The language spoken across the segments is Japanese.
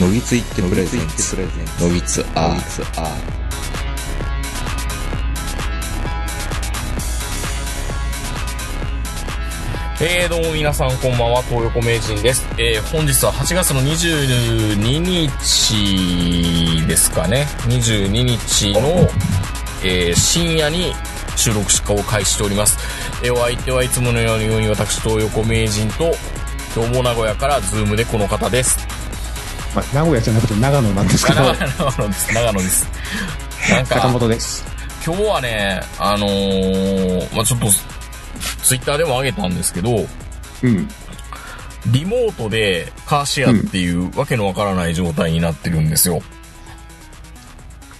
のぎついってプレゼンツのぎつアーえー、どうも皆さんこんばんは、東横名人です。えー、本日は8月の22日ですかね。22日の、えー、深夜に収録しを開始しております。えー、お相手はいつものように私、東横名人と、今日も名古屋からズームでこの方です。まあ、名古屋じゃなくて長野なんですけど、長野です。長野です。なんか、坂本です。今日はね、あのー、まあ、ちょっと、ツイッターでも上げたんですけど、うん。リモートでカーシェアっていうわけのわからない状態になってるんですよ。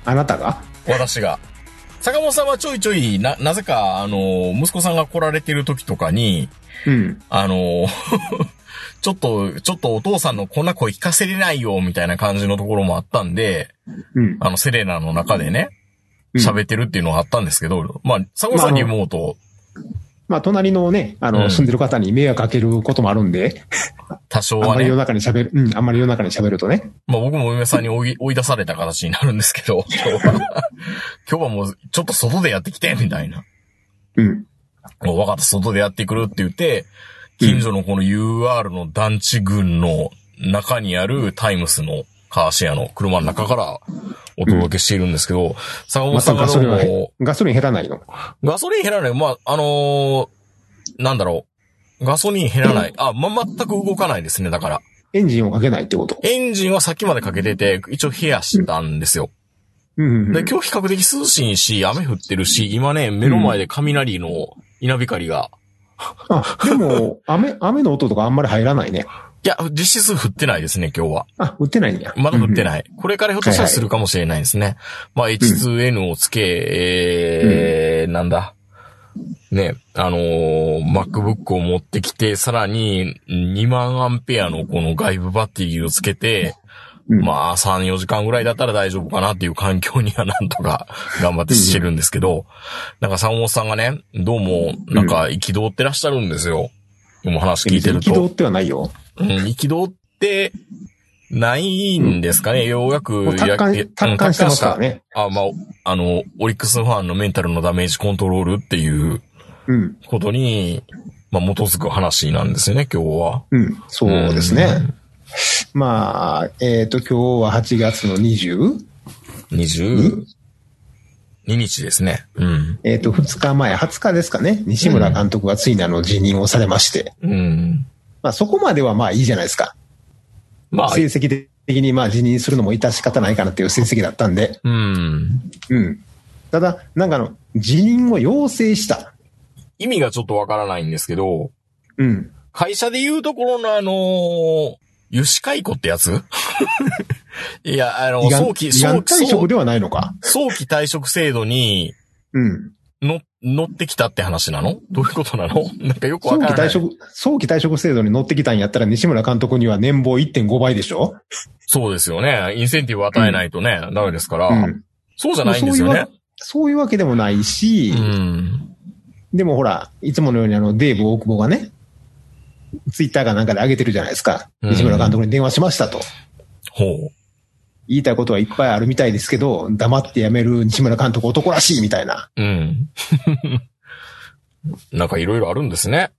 あなたが？私が。坂本さんはちょいちょい、な、なぜか、あの、息子さんが来られてる時とかに、うん。あの、ちょっと、ちょっとお父さんのこんな声聞かせれないよ、みたいな感じのところもあったんで、うん。あの、セレナの中でね、うん喋ってるっていうのがあったんですけど、まあ、坂本さんリモート、まあ、隣のね、あの、うん住んでる方に迷惑かけることもあるん喋多少はねあんまり夜、中に喋る、うん、あんまり夜中に喋るとね。まあ僕もお嫁さんに追い追い出された形になるんですけど、今日は。今日はもうちょっと外でやってきて、みたいな。うん。もう分かった、外でやってくるって言って、近所のこの UR の団地群の中にあるタイムスのカーシェアの車の中からお届けしているんですけど、坂本さんがどうガソリンガソリン減らないの？ガソリン減らない。まあ、あのーなんだろう。ガソリン減らない。あ、ま、全く動かないですね、だから。エンジンをかけないってこと？エンジンはさっきまでかけてて、一応冷やしたんですよ。うん。で、今日比較的涼しいし、雨降ってるし、今ね、目の前で雷の稲光が、あ、でも、雨、雨の音とかあんまり入らないね。いや、実質降ってないですね、今日は。あ、売ってないんや。まだ降ってい。ない。これからひょっとしたらするかもしれないですね。まあ、H2N をつけ、えー、なんだ。ね、あのー MacBook を持ってきて、さらに2万アンペアのこの外部バッテリーをつけて、うんまあ、3、4時間ぐらいだったら大丈夫かなっていう環境にはなんとか 頑張ってしてるんですけど、なんか坂本さんがね、どうも、なんか憤ってらっしゃるんですよ。でも話聞いてると。軌道ってはないよ。うん、憤ってないんですかね、ようやくもう達観や、達観してますからうんね。あ、まあ、あの、オリックスファンのメンタルのダメージコントロールっていううん。ことに、まあ、基づく話なんですよね、今日は。うん。そうですね。まあ、えっ、と、今日は8月の 20? 22日ですね。うん。えっ、と、2日前、20日ですかね。西村監督がついにあの辞任をされまして。うん。まあそこまではまあいいじゃないですか。まあ、成績的にまあ辞任するのも致し方ないかなっていう成績だったんで。うん。うん。ただ、なんかあの、辞任を要請した。意味がちょっとわからないんですけど、うん。会社で言うところのあのー、油脂解雇ってやつ？いや、あの、早期、早期、早退職ではないのか。早期退職制度にうん。の乗ってきたって話なのどういうことなのなんかよくわ早からない。期退職、早期退職制度に乗ってきたんやったら西村監督には年俸1.5倍でしょそうですよね。インセンティブを与えないとね、ダメですから、うん。そうじゃないんですよね。そういうわけでもないし、うん。でもほら、いつものようにあの、デーブ大久保がね、ツイッターかなんかで上げてるじゃないですか。うん西村監督に電話しましたと。ほう。言いたいことはいっぱいあるみたいですけど、黙って辞める西村監督男らしいみたいな。うん。なんかいろいろあるんですね。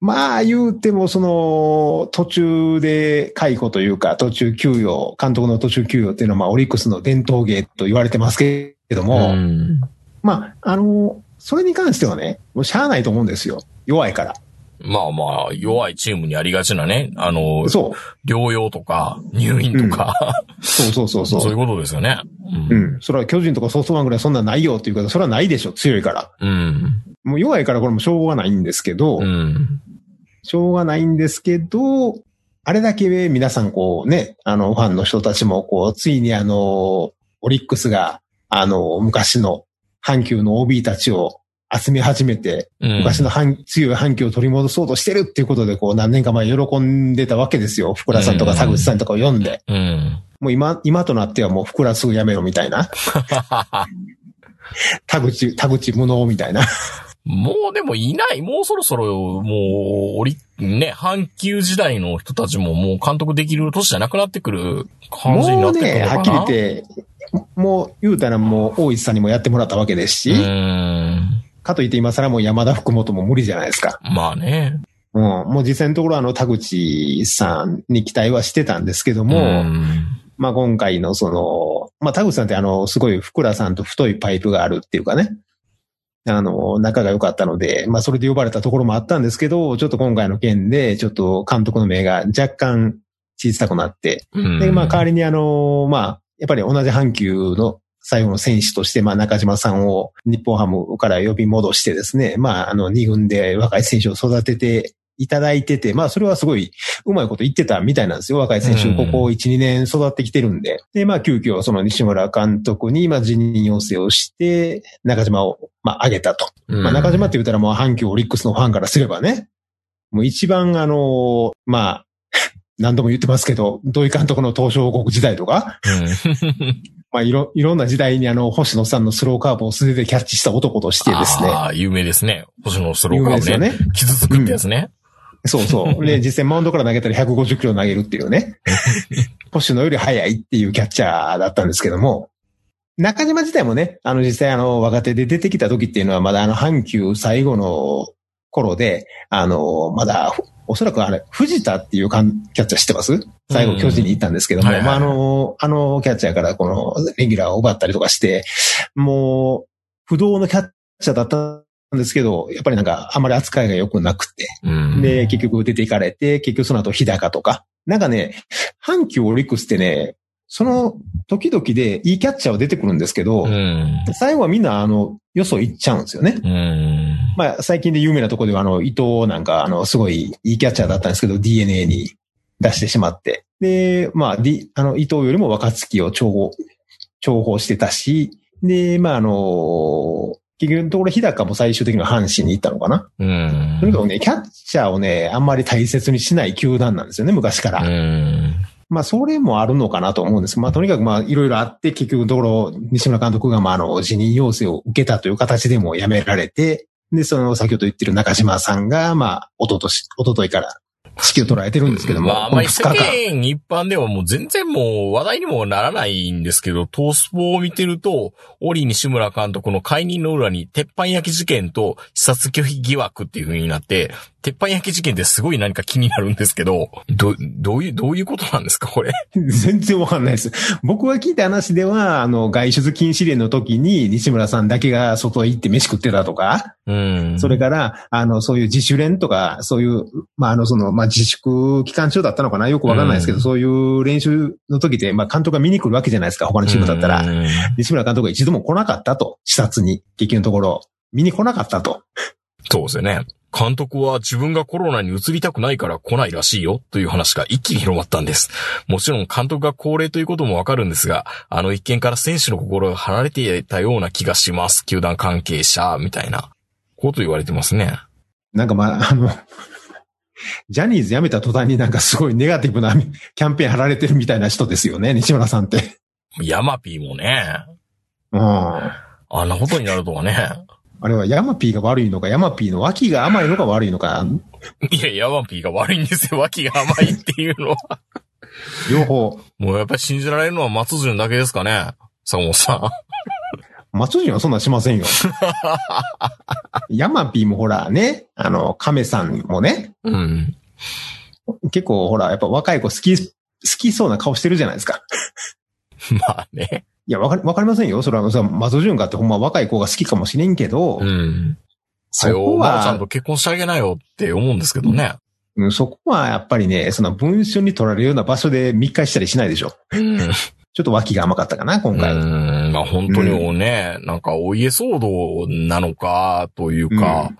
まあ言うても、その、途中で解雇というか、途中休養、監督の途中休養っていうのは、まあオリックスの伝統芸と言われてますけれども、ん。まあ、あの、それに関してはね、もうしゃあないと思うんですよ。弱いから。まあまあ、弱いチームにありがちなね、あの、そう。療養とか、入院とか、そうそうそうそう。そういうことですよね。う。うんん。それは巨人とかソフトバンクでそんなんないよっていう方、それはないでしょ。強いから。うん。もう弱いからこれもしょうがないんですけど、うん。しょうがないんですけど、あれだけ皆さんこうね、あの、ファンの人たちもこう、ついにあの、オリックスが、あの、昔の阪急の OB たちを集め始めて、うん昔の阪強い阪急を取り戻そうとしてるっていうことで、こう、何年か前喜んでたわけですよ。福田さんとか田口さんとかを読んで。うん。もう今、今となってはもう福田すぐやめろみたいな。田口、田口無能みたいな。もうでもいない。もうそろそろ、もう、おり、ね、阪急時代の人たちももう監督できる年じゃなくなってくる感じになってくるもうね、のかな。はっきり言って、もう言うたらもう大石さんにもやってもらったわけですし、うーん。かといって今更もう山田福本も無理じゃないですか。まあね。うん。もう実際のところあの田口さんに期待はしてたんですけども、うんまあ今回のその、まあ田口さんってあの、すごい福良さんと太いパイプがあるっていうかね。あの、仲が良かったので、まあそれで呼ばれたところもあったんですけど、ちょっと今回の件で、ちょっと監督の目が若干小さくなって、うんで、まあ代わりにあの、まあ、やっぱり同じ阪急の最後の選手として、まあ中島さんを日本ハムから呼び戻してですね、まああの二軍で若い選手を育てていただいてて、まあそれはすごいうまいこと言ってたみたいなんですよ。若い選手、うんここ1、2年育ってきてるんで。で、まあ急遽その西村監督に、まあ辞任要請をして、中島を、まあ上げたと。まあ中島って言ったらもう阪急オリックスのファンからすればね、もう一番あの、まあ、何度も言ってますけど、土井監督の東証王国時代とか、うんまあいろ、いろんな時代にあの、星野さんのスローカーブを素手でキャッチした男としてですね。ああ、有名ですね。星野スロー有カーブね。名ですよね。傷つくってやつね。そうそう。で、実際マウンドから投げたら150キロ投げるっていうね。星野より速いっていうキャッチャーだったんですけども、中島自体もね、あの実際あの若手で出てきた時っていうのはまだあの阪急最後の頃で、あの、まだ、おそらくあれ、藤田っていうキャッチャー知ってます？最後巨人に行ったんですけども、うんはいはいまああの、あのキャッチャーからこのレギュラーを奪ったりとかして、もう、不動のキャッチャーだったんですけど、やっぱりなんかあまり扱いが良くなくて、うん。で、結局出ていかれて、結局その後日高とか。なんかね、阪急オリックスってね、その時々でいいキャッチャーは出てくるんですけど、うん。最後はみんなあの、よそ行っちゃうんですよね。うん。まあ、最近で有名なところではあの、伊藤なんかあの、すごいいいキャッチャーだったんですけど、DNA に出してしまって。で、まあ、D、あの、伊藤よりも若月を重宝、重宝してたし、で、まあ、あの、結局のところ日高も最終的には阪神に行ったのかな。うん。とにかくね、キャッチャーをね、あんまり大切にしない球団なんですよね、昔から。うん。まあ、それもあるのかなと思うんです。まあ、とにかくまあ、いろいろあって、結局のところ、西村監督がまあ、あの、辞任要請を受けたという形でも辞められて、で、その、先ほど言ってる中島さんが、まあ、おととし、おとといから、指揮を取られてるんですけども、まあ、このまあ、2世。間一般ではもう全然もう話題にもならないんですけど、トースポを見てると、オリ西村監督の解任の裏に、鉄板焼き事件と視察拒否疑惑っていう風になって、鉄板焼き事件ってすごい何か気になるんですけど、ど、どういう、どういうことなんですか、これ？全然わかんないです。僕が聞いた話では、あの、外出禁止令の時に西村さんだけが外へ行って飯食ってたとか、うん。それから、あの、そういう自主練とか、そういう、まあ、あの、その、まあ、自粛期間中だったのかな？よくわかんないですけど、うんそういう練習の時で、まあ、監督が見に来るわけじゃないですか、他のチームだったら。うん西村監督が一度も来なかったと、視察に、結局のところ、見に来なかったと。そうですよね。監督は自分がコロナに移りたくないから来ないらしいよという話が一気に広まったんです。もちろん監督が高齢ということもわかるんですが、あの一件から選手の心が離れていたような気がします。球団関係者、みたいなこと言われてますね。なんかまあ、あの、ジャニーズ辞めた途端になんかすごいネガティブなキャンペーン貼られてるみたいな人ですよね、西村さんって。ヤマピーもね、うん。あんなことになるとはね。あれはヤマピーが悪いのか、ヤマピーの脇が甘いのが悪いのか、いや、ヤマピーが悪いんですよ。脇が甘いっていうのは。両方。もうやっぱり信じられるのは松潤だけですかね。坂本さん。松潤はそんなんしませんよ。ヤマピーもほらね、あの、亀さんもね、うん。結構ほら、やっぱ若い子好き、好きそうな顔してるじゃないですか。まあね。いや、わかり、わかりませんよ。それは、松潤かってほんま若い子が好きかもしれんけど、うん。そこさよ、まおちゃんはと、結婚してあげなよって思うんですけどね。うんそこはやっぱりね、その文書に取られるような場所で密会したりしないでしょ。うん。ちょっと脇が甘かったかな、今回。うん、まあ本当にもうね、なんかお家騒動なのか、というか、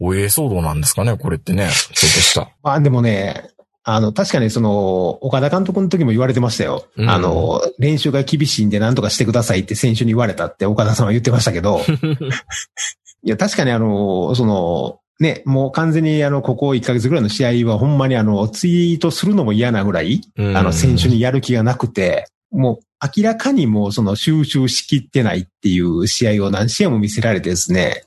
お家騒動なんですかね、これってね、ちょっとした。まあでもね、あの、確かにその、岡田監督の時も言われてましたよ。うん。あの、練習が厳しいんで何とかしてくださいって選手に言われたって岡田さんは言ってましたけど、いや、確かにあの、その、ね、もう完全にあの、ここ1ヶ月ぐらいの試合はほんまにあの、ツイートするのも嫌なぐらい、うん。あの、選手にやる気がなくて、もう明らかにもうその収集しきってないっていう試合を何試合も見せられてですね、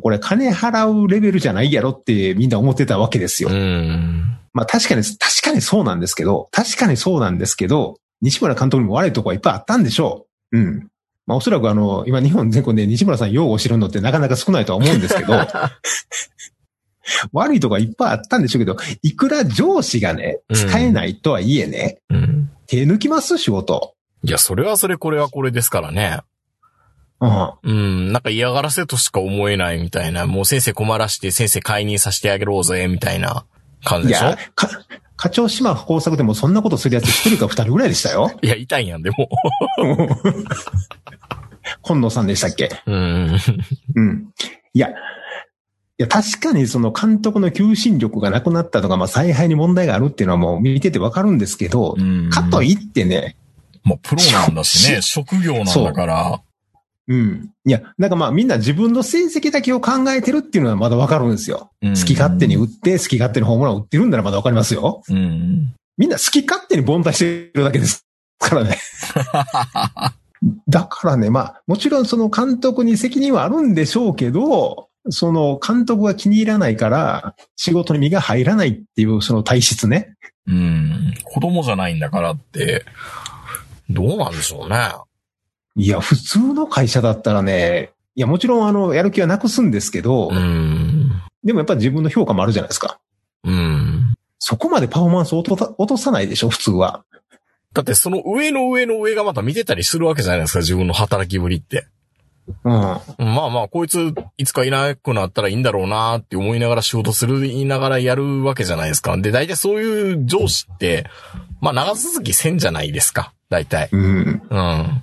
これ金払うレベルじゃないやろってみんな思ってたわけですよ。うん。まあ確かに、確かにそうなんですけど、確かにそうなんですけど、西村監督にも悪いとこはいっぱいあったんでしょう。うん。まあおそらくあの、今日本全国で西村さん擁護してるのってなかなか少ないとは思うんですけど、悪いとこはいっぱいあったんでしょうけど、いくら上司がね、使えないとはいえね、うん。手抜きます？仕事。いや、それはそれ、これはこれですからね。うん。うん。なんか嫌がらせとしか思えないみたいな。もう先生困らして先生解任させてあげろうぜ、みたいな感じでしょ？いや、か、課長島工作でもそんなことするやつ一人か二人ぐらいでしたよ。いや、痛いやん、でも。今野さんでしたっけ？うん。うん。いや、いや、確かにその監督の求心力がなくなったとか、まあ采配に問題があるっていうのはもう見ててわかるんですけど、うんかといってね、まあ、プロなんだしね、職業なんだから。うん。いや、なんかまあみんな自分の成績だけを考えてるっていうのはまだわかるんですよ。うん好き勝手に打って、好き勝手にホームラン打ってるんならまだわかりますよ。うん。みんな好き勝手に凡退してるだけですからね。だからね、まあ、もちろんその監督に責任はあるんでしょうけど、その監督が気に入らないから、仕事に身が入らないっていうその体質ね。うん。子供じゃないんだからって、どうなんでしょうね。いや、普通の会社だったらね、いや、もちろんあの、やる気はなくすんですけど、うん。でもやっぱり自分の評価もあるじゃないですか。うん。そこまでパフォーマンスを落とさ落とさないでしょ、普通は。だってその上の上の上がまた見てたりするわけじゃないですか、自分の働きぶりって。うん。まあまあ、こいつ、いつかいなくなったらいいんだろうなって思いながら仕事する、言いながらやるわけじゃないですか。で、大体そういう上司って、まあ長続きせんじゃないですか。大体。うん。うん。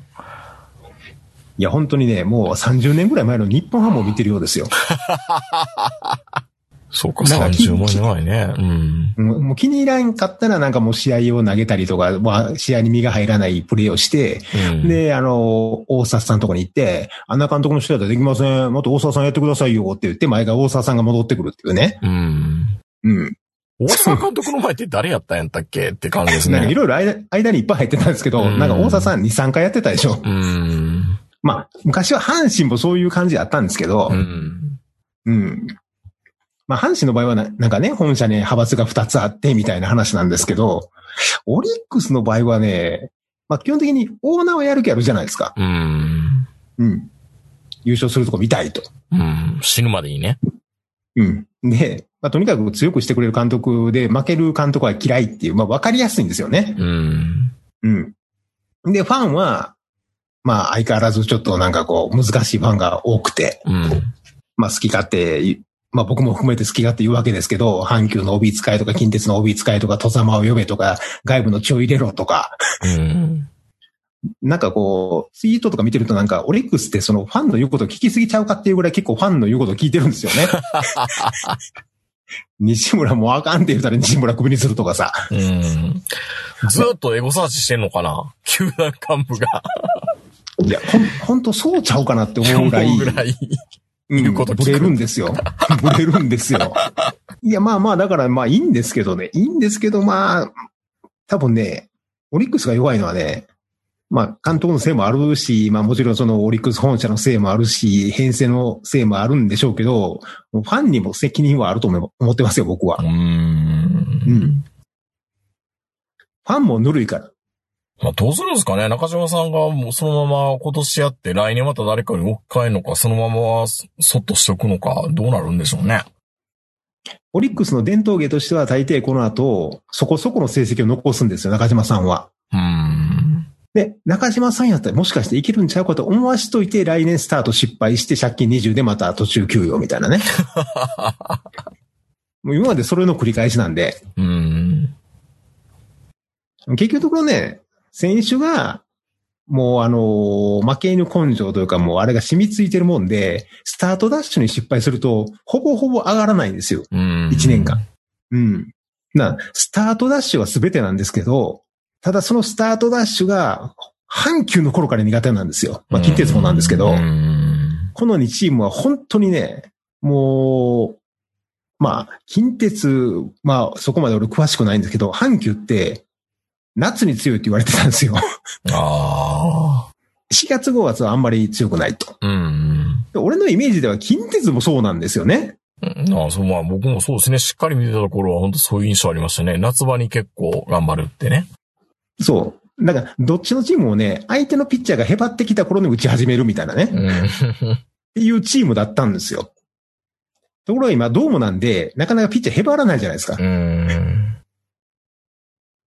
いや、本当にね、もう30年ぐらい前の日本ハムを見てるようですよ。そうか、なんか30万長いね。うん。うんもう気に入らんかったらなんかもう試合を投げたりとか、まあ試合に身が入らないプレーをして、うん、で、あの、大沢さんのとこに行って、あんな監督の人だったらできません。もっと大沢さんやってくださいよって言って、前が大沢さんが戻ってくるっていうね。うん。うん。大沢監督の前って誰やったんやったっけって感じですね。いろいろ間間にいっぱい入ってたんですけど、うんなんか大沢さん2、3回やってたでしょ。うん。まあ、昔は阪神もそういう感じだったんですけどう、ん。うん。まあ、阪神の場合はななんかね、本社に派閥が2つあってみたいな話なんですけど、オリックスの場合はね、まあ、基本的にオーナーはやる気あるじゃないですか。うん。うん。優勝するとこ見たいと。うん。死ぬまでにね。うん。で、まあ、とにかく強くしてくれる監督で、負ける監督は嫌いっていう、まあ、わかりやすいんですよね。うん。うん。で、ファンは、まあ、相変わらずちょっとなんかこう、難しいファンが多くて、うん。まあ、好き勝手、まあ、僕も含めて好き勝手言うわけですけど、阪急の OB 使いとか、近鉄の OB 使いとか、戸様を呼べとか、外部の血を入れろとか、うん。なんかこう、ツイートとか見てるとなんか、オリックスってそのファンの言うこと聞きすぎちゃうかっていうぐらい結構ファンの言うこと聞いてるんですよね。西村もうあかんって言ったら西村首にするとかさ。うん。ずっとエゴサーチしてんのかな？球団幹部が。いや、ほん、ほんとそうちゃうかなって思うぐらい。思うぐらい。うん言うこと聞くブレるんですよ。ブレるんですよ。いや、まあまあ、だからまあいいんですけどね。いいんですけど、まあ、多分ね、オリックスが弱いのはね、まあ、監督のせいもあるし、まあもちろんそのオリックス本社のせいもあるし、編成のせいもあるんでしょうけど、ファンにも責任はあると思ってますよ、僕はう。。うんん。ファンもぬるいから。まあ、どうするんですかね？中島さんがもうそのまま今年やって来年また誰かに置き換えるのか、そのままそそっとしておくのか、どうなるんでしょうね？オリックスの伝統芸としては大抵この後、そこそこの成績を残すんですよ、中島さんは。うん。で、中島さんやったらもしかしていけるんちゃうかと思わしといて、来年スタート失敗して借金20でまた途中休養みたいなね。もう今までそれの繰り返しなんで、うん。結局のところね、選手が、もうあのー負け犬根性というかもうあれが染みついてるもんで、スタートダッシュに失敗すると、ほぼほぼ上がらないんですよ。うん。一年間。うん。な、スタートダッシュは全てなんですけど、ただそのスタートダッシュが、阪急の頃から苦手なんですよ。まあ、近鉄もなんですけど、うん。この2チームは本当にね、もう、まあ、近鉄、まあ、そこまで俺詳しくないんですけど、阪急って、夏に強いって言われてたんですよ。ああ。4月5月はあんまり強くないと。うん。で俺のイメージでは近鉄もそうなんですよね。うんあそう、まあ僕もそうですね。しっかり見てたところは本当そういう印象ありましたね。夏場に結構頑張るってね。そう。だから、どっちのチームもね、相手のピッチャーがへばってきた頃に打ち始めるみたいなね。うん。っていうチームだったんですよ。ところが今、ドームなんで、なかなかピッチャーへばらないじゃないですか。うん。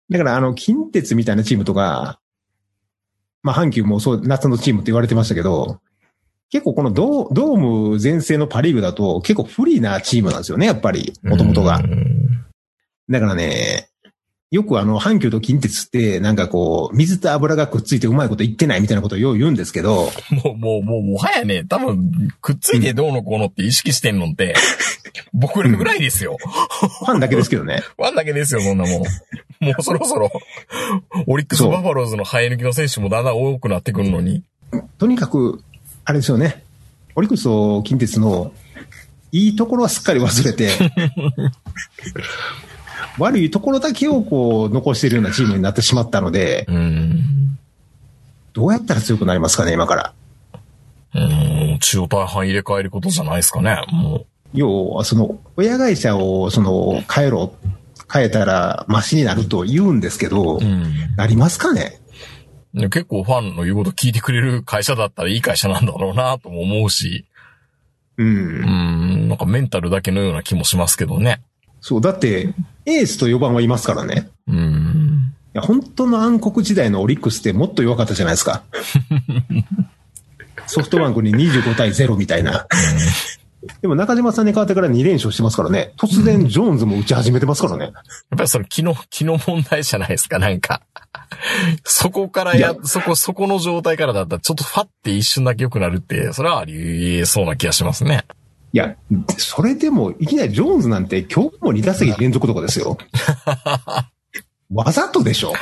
だから、あの、近鉄みたいなチームとか、まあ、阪急もそう、夏のチームって言われてましたけど、結構このドードーム全盛のパリーグだと結構不利なチームなんですよね、やっぱり、もともとがう。んだからね、よくあの、阪急と近鉄って、なんかこう、水と油がくっついてうまいこと言ってないみたいなことをよう言うんですけど、もう、もう、もう、もはやね、多分、くっついてどうのこうのって意識してんのって、僕らぐらいですよ。ファンだけですけどね。ワンだけですよ、そんなもん。もうそろそろ、オリックスバファローズの生え抜きの選手もだんだん多くなってくるのに。とにかく、あれですよね。オリックスと近鉄のいいところはすっかり忘れて、悪いところだけをこう残しているようなチームになってしまったので、うん。どうやったら強くなりますかね、今から。うん、中央大半入れ替えることじゃないですかね、も要は、その、親会社を、その、変えろ、変えたらマシになると言うんですけど、う。うん。なりますかね？で結構ファンの言うこと聞いてくれる会社だったらいい会社なんだろうなとも思うし、う。うんん、なんかメンタルだけのような気もしますけどね。そう、だって、エースと4番はいますからね。うん。いや、本当の暗黒時代のオリックスってもっと弱かったじゃないですか。ソフトバンクに25対0みたいな。でも中島さんに変わってから2連勝してますからね。突然ジョーンズも打ち始めてますからね。やっぱりそれ気の、気の問題じゃないですか、なんか。そこからやい、そこ、そこの状態からだったら、ちょっとファって一瞬だけ良くなるって、それはありえそうな気がしますね。いや、それでもいきなりジョーンズなんて今日も2打席連続とかですよ。わざとでしょ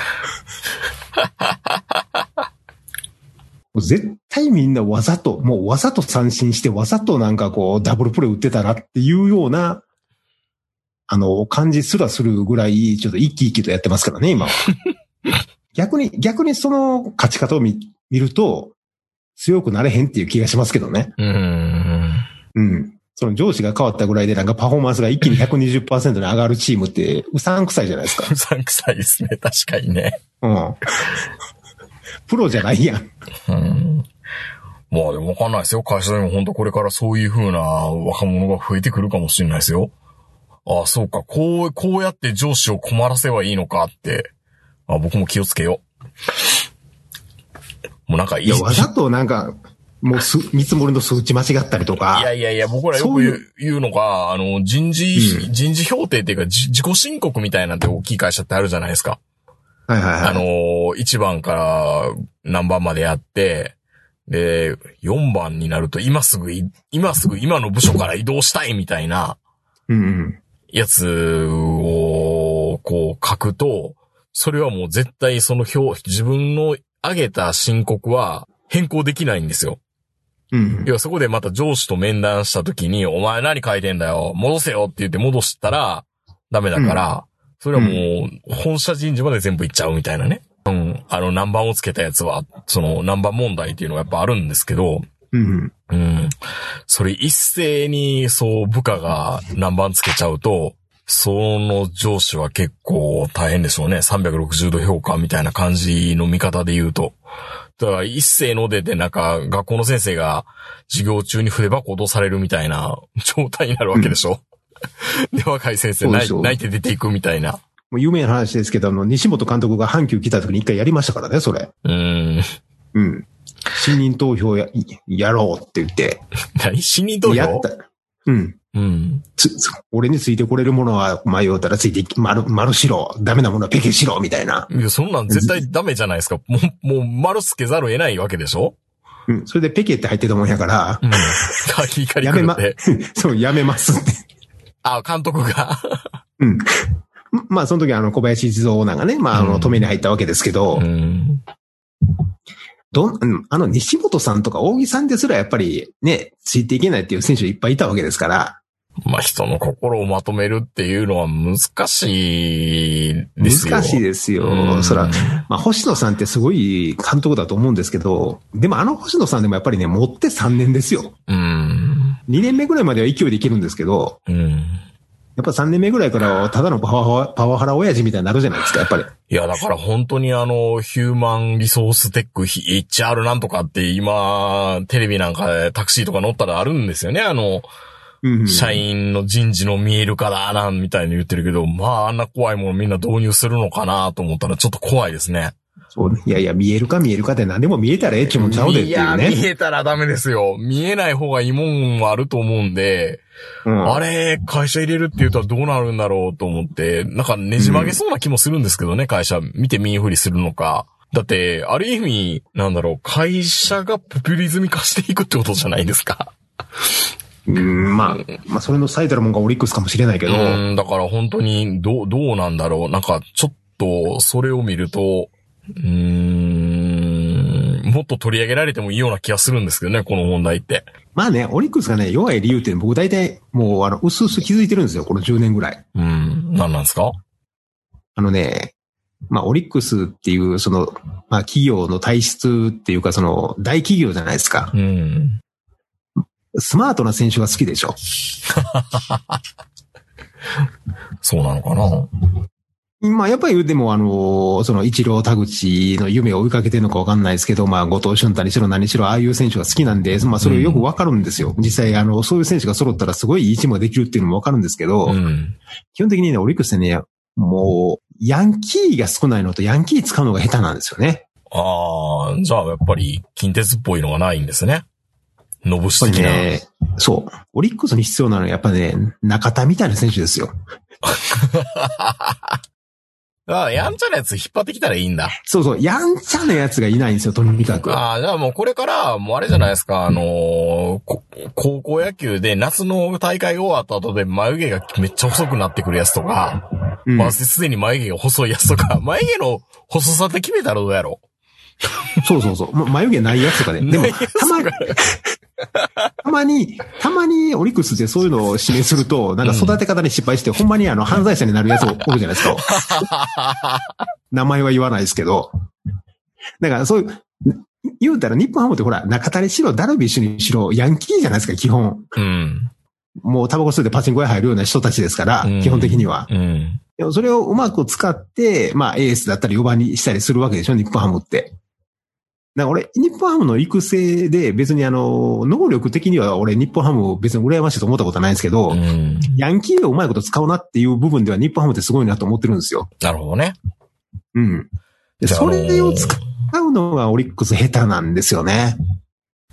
絶対みんなわざと、もうわざと三振してわざとなんかこうダブルプレー打ってたなっていうような、あの、感じすらするぐらい、ちょっと生き生きとやってますからね、今は。逆に、逆にその勝ち方を見見ると、強くなれへんっていう気がしますけどね。うん。うん。その上司が変わったぐらいでなんかパフォーマンスが一気に120%に上がるチームってうさんくさいじゃないですか。うさんくさいですね、確かにね。うん。プロじゃないやん。うん。まあでもわかんないですよ。会社でも本当これからそういう風な若者が増えてくるかもしれないですよ。ああ、そうか。こう、こうやって上司を困らせばいいのかって。あ僕も気をつけよう。もうなんかいいや、わざとなんか、もうす、見積もりの数値間違ったりとか。いやいやいや、僕らよく言う言うのが、あの、人事、う人事評定っていうか、じ自己申告みたいなんて大きい会社ってあるじゃないですか。はいはいはい。あの、1番から何番までやって、で、4番になると今すぐい、今すぐ今の部署から移動したいみたいなうんうん。やつを、こう書くと、それはもう絶対その表、自分の上げた申告は変更できないんですよ。うん。要はそこでまた上司と面談した時に、お前何書いてんだよ戻せよって言って戻したらダメだから、それはもう本社人事まで全部行っちゃうみたいなね。うん。あの、何番をつけたやつは、その何番問題っていうのがやっぱあるんですけど、うん。うん。それ一斉に、そう、部下が何番つけちゃうと、その上司は結構大変でしょうね。360度評価みたいな感じの見方で言うと。だから一斉の出てなんか学校の先生が授業中に筆箱落とされるみたいな 状態になるわけでしょ？で、若い先生泣いて出ていくみたいな。もう有名な話ですけど、あの、西本監督が阪急来た時に一回やりましたからね、それ。うーん。うん。信任投票や、やろうって言って。何？死人投票？やった。うん。うん。つ、つ俺についてこれるものは迷うたらついてき、丸、丸しろ。ダメなものはペケしろ。みたいな。いや、そんなん絶対ダメじゃないですか。もう、もう丸つけざるを得ないわけでしょ？うん。それでペケって入ってたもんやから、うん。怒りやめま狂って。そう、やめますって。あ、監督が。うん。まあ、その時あの、小林一三オーナーがね、まあ、あうんの、止めに入ったわけですけど、うん。どんあの、西本さんとか大木さんですらやっぱりね、ついていけないっていう選手いっぱいいたわけですから、まあ人の心をまとめるっていうのは難しいですよ。難しいですよ。うんそら、まあ、星野さんってすごい監督だと思うんですけど、でもあの星野さんでもやっぱりね、持って3年ですよ。うん。2年目ぐらいまでは勢いでいけるんですけど、うん。やっぱ3年目ぐらいからただのパワハパワハラ親父みたいになるじゃないですか、やっぱり。いや、だから本当にあの、ヒューマンリソーステック HR なんとかって今、テレビなんかでタクシーとか乗ったらあるんですよね。あの、社員の人事の見える化だなんみたいに言ってるけど、まああんな怖いものみんな導入するのかなと思ったらちょっと怖いですね。そうね。いやいや、見えるか見えるかって何でも見えたらええっちゅうもんちゃうでっていういや、見ね。えたらダメですよ。見えない方がいいもんもあると思うんで、うんあれ、会社入れるって言ったらどうなるんだろうと思って、なんかねじ曲げそうな気もするんですけどね、会社見て見んふりするのか。だって、ある意味、なんだろう、会社がポピュリズム化していくってことじゃないですか。うん、まあ、まあ、それの最たるもんがオリックスかもしれないけど、うん、だから本当に、どう、どうなんだろう。なんか、ちょっと、それを見ると、うーん、もっと取り上げられてもいいような気がするんですけどね、この問題って。まあね、オリックスがね、弱い理由って僕大体もう、あの、うすうす気づいてるんですよ、この10年ぐらい。うん、なんなんですか？あのね、まあ、オリックスっていう、その、まあ、企業の体質っていうか、その、大企業じゃないですか。うん。スマートな選手が好きでしょ。そうなのかな？まあ、やっぱりでも、あの、その、一郎田口の夢を追いかけてるのかわかんないですけど、まあ、後藤俊太にしろ何しろ、ああいう選手が好きなんで、まあ、それをよくわかるんですよ。実際、あの、そういう選手が揃ったらすごいいいチームができるっていうのもわかるんですけど、うん。基本的にね、オリックスね、もう、ヤンキーが少ないのとヤンキー使うのが下手なんですよね。ああ、じゃあやっぱり近鉄っぽいのがないんですね。ノブやっぱりシ的な。ね、そう。オリックスに必要なのはやっぱね、中田みたいな選手ですよ。あ あ、やんちゃなやつ引っ張ってきたらいいんだ。そうそう、やんちゃなやつがいないんですよ、とにかく。ああ、じゃあもうこれから、もうあれじゃないですか、あのーこ高校野球で夏の大会が終わった後で眉毛がめっちゃ細くなってくるやつとか、うんまあすでに眉毛が細いやつとか、眉毛の細さって決めたらどうやろそうそうそう。ま眉毛ないやつとかね。でもたまに、たまに、たまにオリックスってそういうのを指名すると、なんか育て方に失敗して、ほんまにあの、犯罪者になるやつおるじゃないですか。名前は言わないですけど。だからそういう、言うたら日本ハムってほら、中田にしろ、ダルビッシュにしろ、ヤンキーじゃないですか、基本。うん。もうタバコ吸ってパチンコ屋入るような人たちですから、うん基本的には。うん。でもそれをうまく使って、まあエースだったり4番にしたりするわけでしょ、日本ハムって。だから俺、日本ハムの育成で別にあの、能力的には俺日本ハムを別に羨ましいと思ったことはないんですけど、うん。ヤンキーをうまいこと使うなっていう部分では日本ハムってすごいなと思ってるんですよ。なるほどね。うん。でそれを使うのがオリックス下手なんですよね。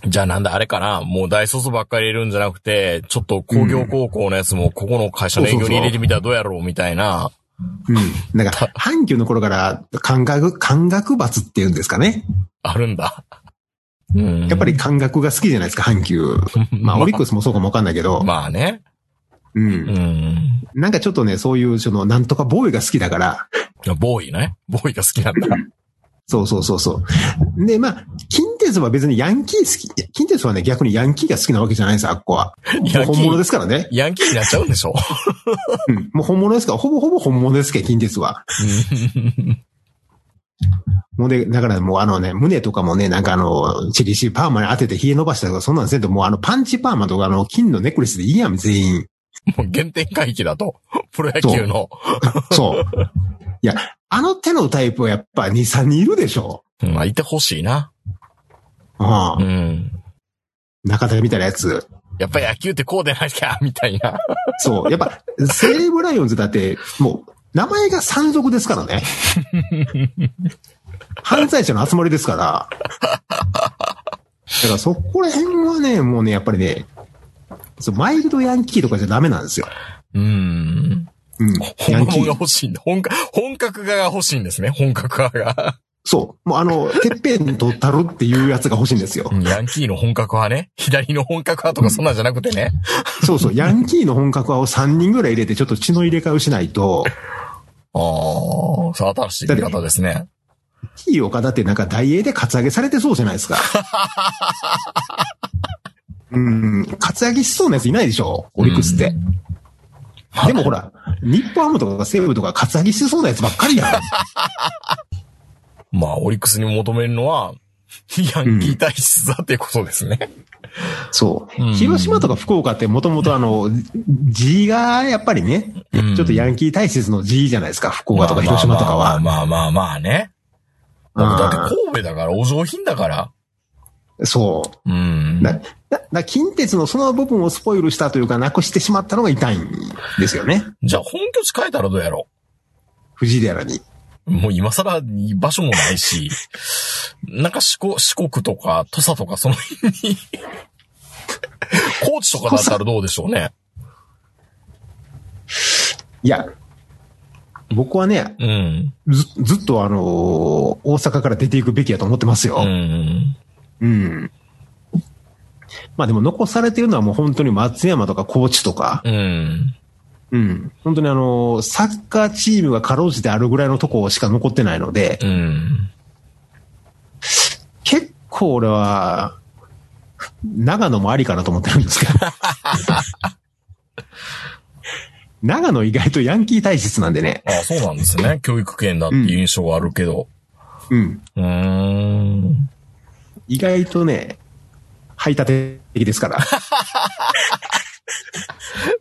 じゃあなんだあれかなもう大卒ばっかり入れるんじゃなくて、ちょっと工業高校のやつもここの会社の営業に入れてみたらどうやろうみたいな。うん。だから、阪急の頃から感覚、感覚罰っていうんですかね。あるんだ。うん。やっぱり感覚が好きじゃないですか、阪急。まあ、オリックスもそうかもわかんないけど。まあね。う。うんん。なんかちょっとね、そういう、その、なんとかボーイが好きだから、ボーイね。ボーイが好きなんだ。そうそうそうそう。で、まあ、近鉄は別にヤンキー好き、近鉄はね、逆にヤンキーが好きなわけじゃないんですよ、あっこは。本物ですからね。ヤンキーになっちゃうんでしょうん。もう本物ですから、ほぼほぼ本物ですけど、近鉄は。もうで、だからもうあのね、胸とかもね、なんかあの、チリシーパーマに当てて冷え伸ばしたとか、そんなんせんと、もうあの、パンチパーマとかあの、金のネックレスでいいやん、全員。もう原点回帰だと。プロ野球の。そう。いや、あの手のタイプはやっぱ2、3人いるでしょ。まあ、いてほしいな。ああう。ん。中田みたいなやつ。やっぱり野球ってこうでなきゃ、みたいな。そう。やっぱ、西武ライオンズだって、もう、名前が山賊ですからね。犯罪者の集まりですから。だからそこら辺はね、もうね、やっぱりね、そうマイルドヤンキーとかじゃダメなんですよ。うん。うん。本物が。欲しいんだ。本格、本格化が欲しいんですね。本格化が。そう。もうあの、てっぺん取ったるっていうやつが欲しいんですよ。ヤンキーの本格派ね。左の本格派とかそんなんじゃなくてね。そうそう。ヤンキーの本格派を3人ぐらい入れて、ちょっと血の入れ替えをしないと、ああ、さあ新しい見方ですね。キー岡田ってなんか大英でカツアゲされてそうじゃないですか。うん、カツアゲしそうなやついないでしょ？オリックスって。でもほら、日本ハムとか西武とかカツアゲしてそうなやつばっかりやん。まあ、オリックスに求めるのは、ヤンキー体質だっていうことですね。そう。うん広島とか福岡ってもともとあの、G がやっぱりね、うんちょっとヤンキー体質の G じゃないですか、福岡とか広島とかは。まあまあまあまあね。だって神戸だから、お上品だから。そう。うん。だ、近鉄のその部分をスポイルしたというか、なくしてしまったのが痛いんですよね。じゃあ本拠地変えたらどうやろ藤寺に。うもう今更居場所もないし、なんか四国四国とか土佐とかその辺に、高知とかだったらどうでしょうね。いや、僕はね、うん。ず、ずっとあのー大阪から出ていくべきやと思ってますよ。うん。うん。まあでも残されてるのはもう本当に松山とか高知とか、うん。うん。本当にあのーサッカーチームがかろうじてあるぐらいのとこしか残ってないので、うん。結構俺は、長野もありかなと思ってるんですけど。長野意外とヤンキー体質なんでね。ああ、そうなんですね。教育圏だっていう印象があるけど。うん。うーん。意外とね、排他的ですから。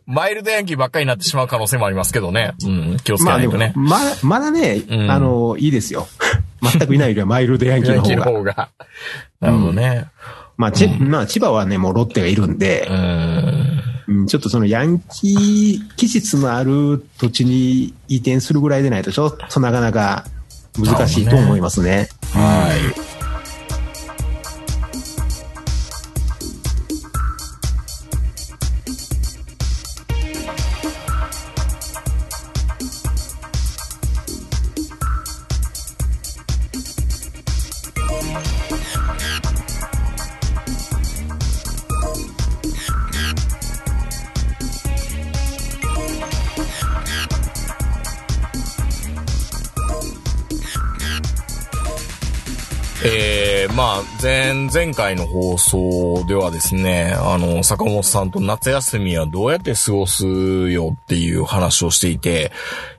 マイルドヤンキーばっかりになってしまう可能性もありますけどね。うん。気をつけまあでも、ないとね。まだ、まだね、うんあの、いいですよ。全くいないよりはマイルドヤンキーの方が。の方が。なるほどね。まあ、ち、まあ、千葉はね、もうロッテがいるんでう、ん。うん、ちょっとそのヤンキー気質のある土地に移転するぐらいでないと、ちょっとなかなか難しいと思いますね。はい。前、前回の放送ではですね、あの、坂本さんと夏休みはどうやって過ごすよっていう話をしていて、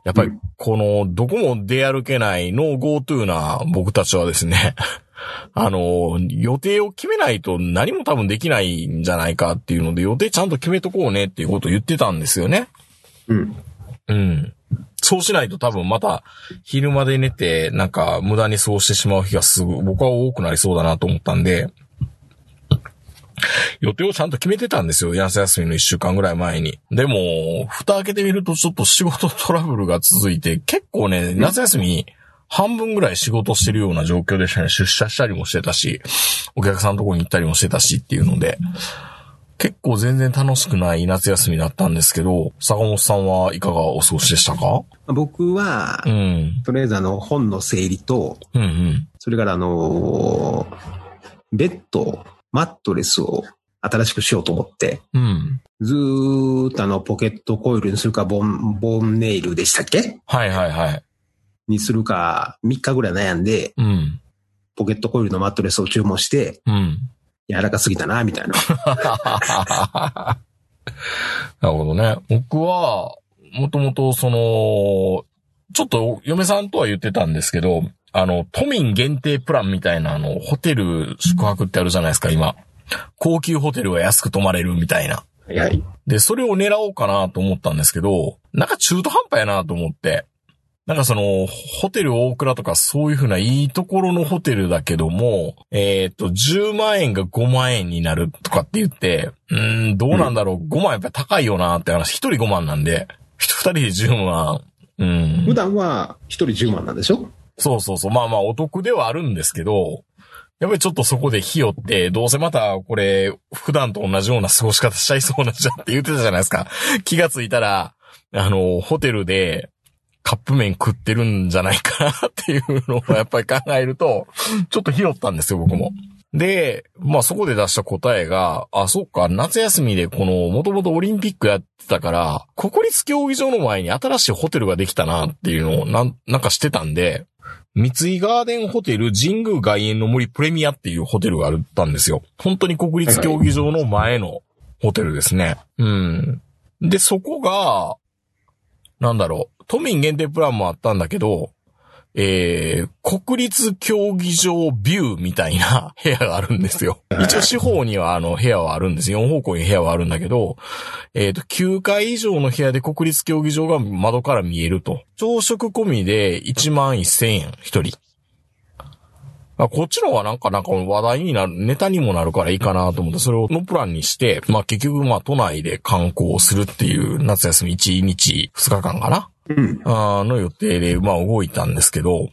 やっぱりこの、どこも出歩けないノー GoTo な僕たちはですね、あの、予定を決めないと何も多分できないんじゃないかっていうので、予定ちゃんと決めとこうねっていうことを言ってたんですよね。うん。うん。そうしないと多分また昼まで寝てなんか無駄にそうしてしまう日がすぐ僕は多くなりそうだなと思ったんで、予定をちゃんと決めてたんですよ。夏休みの一週間ぐらい前に。でも、蓋開けてみるとちょっと仕事トラブルが続いて、結構ね、夏休み半分ぐらい仕事してるような状況でしたね。出社したりもしてたし、お客さんのとこに行ったりもしてたしっていうので、結構全然楽しくない夏休みだったんですけど、坂本さんはいかがお過ごしでしたか？僕はう、ん。とりあえずあの、本の整理と、うんうん。それからあのーベッド、マットレスを新しくしようと思って、うん。ずーっとあの、ポケットコイルにするか、ボン、ボンネイルでしたっけ？はいはいはい。にするか、3日ぐらい悩んで、うん。ポケットコイルのマットレスを注文して、うん。柔らかすぎたな、みたいな。なるほどね。僕は、もともとその、ちょっと嫁さんとは言ってたんですけど、あの、都民限定プランみたいなあの、ホテル宿泊ってあるじゃないですか、今。高級ホテルは安く泊まれるみたいな。はいはい。で、それを狙おうかなと思ったんですけど、なんか中途半端やなと思って。なんかその、ホテル大倉とかそういう風ないいところのホテルだけども、えっ、と、10万円が5万円になるとかって言って、うーん、どうなんだろう、5万やっぱり高いよなって話、1人5万なんで、2人で10万。うん普。段は1人10万なんでしょ？そうそうそう。まあまあお得ではあるんですけど、やっぱりちょっとそこで火よって、どうせまたこれ、普段と同じような過ごし方しちゃいそうなんじゃんって言ってたじゃないですか。気がついたら、あの、ホテルでカップ麺食ってるんじゃないかなっていうのをやっぱり考えると、ちょっとひよったんですよ、僕も。で、まあそこで出した答えが、あ、そっか、夏休みでこの、もともとオリンピックやってたから、国立競技場の前に新しいホテルができたなっていうのをなん、なんかしてたんで、三井ガーデンホテル神宮外苑の森プレミアっていうホテルがあったんですよ。本当に国立競技場の前のホテルですね。うん。で、そこが、なんだろう、都民限定プランもあったんだけど、えー、国立競技場ビューみたいな 部屋があるんですよ。一応四方にはあの部屋はあるんです。四方向に部屋はあるんだけど、えっ、と、9階以上の部屋で国立競技場が窓から見えると。朝食込みで1万1000円、一人。あこっちの方がなんか、なんか話題になる、ネタにもなるからいいかなと思って、それをのプランにして、まあ結局まあ都内で観光するっていう夏休み1日2日間かな？うん。あーの予定で、まあ動いたんですけど、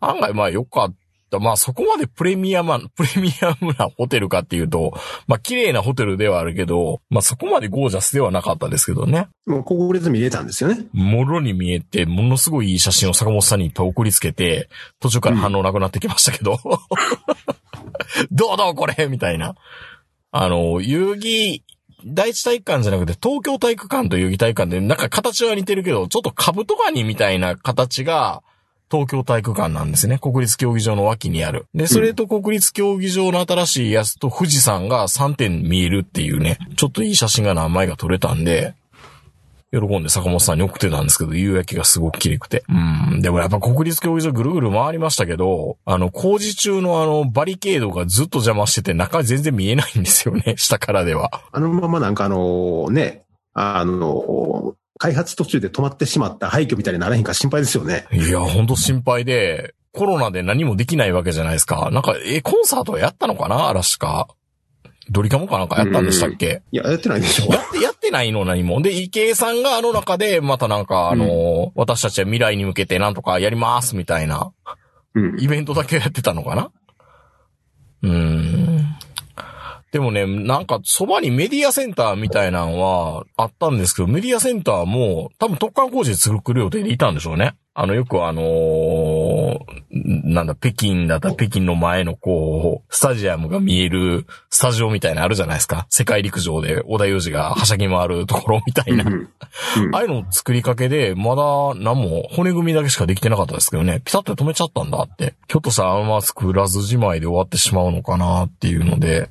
案外まあ良かった。まあそこまでプレミアム、プレミアムなホテルかっていうと、まあ綺麗なホテルではあるけど、まあそこまでゴージャスではなかったですけどね。もう国立見れたんですよね。もろに見えて、ものすごいいい写真を坂本さんにいっぱい送りつけて、途中から反応なくなってきましたけど。どうどうこれみたいな。あの、遊戯、第一体育館じゃなくて東京体育館と遊戯体育館でなんか形は似てるけど、ちょっと株とかにみたいな形が東京体育館なんですね。国立競技場の脇にある。で、それと国立競技場の新しいやつと富士山が3点見えるっていうね、ちょっといい写真が何枚か撮れたんで、喜んで坂本さんに送ってたんですけど、夕焼けがすごく綺麗くて。うん。でもやっぱ国立競技場ぐるぐる回りましたけど、あの、工事中のあの、バリケードがずっと邪魔してて、中全然見えないんですよね、下からでは。あのままなんかあのね、あの、開発途中で止まってしまった廃墟みたいにならへんか心配ですよね。いや、ほんと心配で、コロナで何もできないわけじゃないですか。なんか、え、コンサートやったのかな？嵐か。ドリカムかなんかやったんでしたっけ？いや、やってないでしょ。やって、やってないの何も。で、池江さんがあの中で、またなんか、あの、私たちは未来に向けてなんとかやりますみたいな、うん。イベントだけやってたのかな？うーん。でもね、なんか、そばにメディアセンターみたいなのはあったんですけど、メディアセンターも多分特貫工事で作る予定でいたんでしょうね。あの、よくあのーなんだ、北京だったら北京の前のこう、スタジアムが見えるスタジオみたいなのあるじゃないですか。世界陸上で小田裕二がはしゃぎ回るところみたいな。うんああいうの作りかけで、まだ何も骨組みだけしかできてなかったですけどね、ピタッと止めちゃったんだって。ひょっとしたらあんま作らずじまいで終わってしまうのかなっていうので、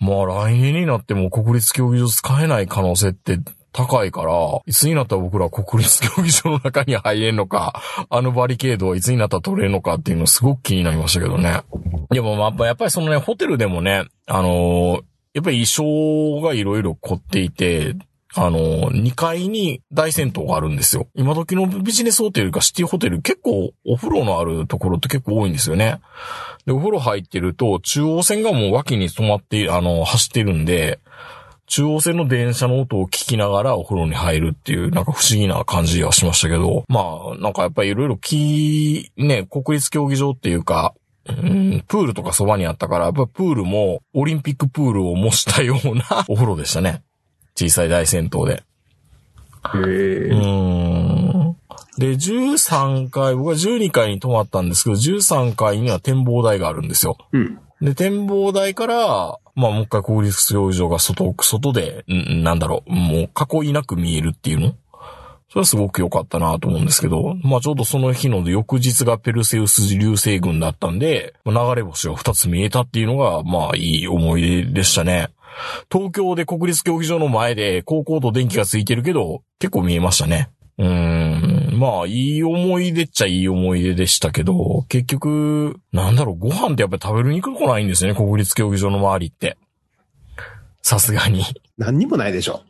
まあ来年になっても国立競技場使えない可能性って高いから、いつになったら僕ら国立競技場の中に入れんのか、あのバリケードはいつになったら取れんのかっていうのすごく気になりましたけどね。でもまあやっぱりそのね、ホテルでもね、あのーやっぱり衣装がいろいろ凝っていて、あの、2階に大銭湯があるんですよ。今時のビジネスホテルかシティホテル結構お風呂のあるところって結構多いんですよね。で、お風呂入ってると中央線がもう脇に止まって、あの、走ってるんで、中央線の電車の音を聞きながらお風呂に入るっていう、なんか不思議な感じはしましたけど、まあ、なんかやっぱりいろいろき、ね、国立競技場っていうか、うん、プールとかそばにあったから、やっぱプールもオリンピックプールを模したような お風呂でしたね。小さい大銭湯で。へ。ーん。で、13階、僕は12階に泊まったんですけど、13階には展望台があるんですよ。うん。で、展望台から、まあ、もう一回国立競技場が外、外で、んなんだろう、もう囲いなく見えるっていうの？それはすごく良かったなと思うんですけど、まあちょうどその日の翌日がペルセウス流星群だったんで、流れ星が2つ見えたっていうのが、まあいい思い出でしたね。東京で国立競技場の前で高校と電気がついてるけど、結構見えましたね。うーん。まあ、いい思い出っちゃいい思い出でしたけど、結局、なんだろう、ご飯ってやっぱり食べるに来ないんですよね、国立競技場の周りって。さすがに。何にもないでしょ。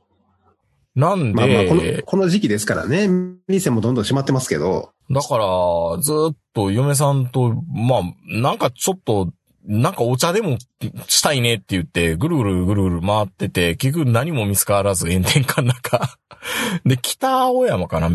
なんで、まあまあ、この、この時期ですからね。店もどんどん閉まってますけど。だから、ずっと嫁さんと、まあ、なんかちょっと、なんかお茶でもしたいねって言って、ぐるぐるぐるぐる回ってて、結局何も見つからず炎天下の中。で、北青山かな？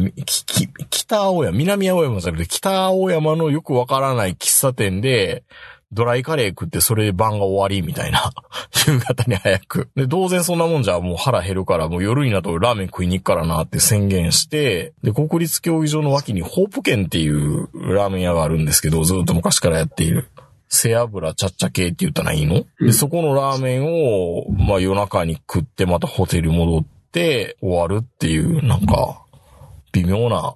北青山、南青山じゃなくて北青山のよくわからない喫茶店で、ドライカレー食ってそれで晩が終わりみたいな。夕方に早く。で、当然そんなもんじゃもう腹減るからもう夜になるとラーメン食いに行くからなって宣言して、で、国立競技場の脇にホープ軒っていうラーメン屋があるんですけど、ずっと昔からやっている。背脂ちゃっちゃ系って言ったらいいの、で、そこのラーメンを、まあ夜中に食ってまたホテル戻って終わるっていう、なんか、微妙な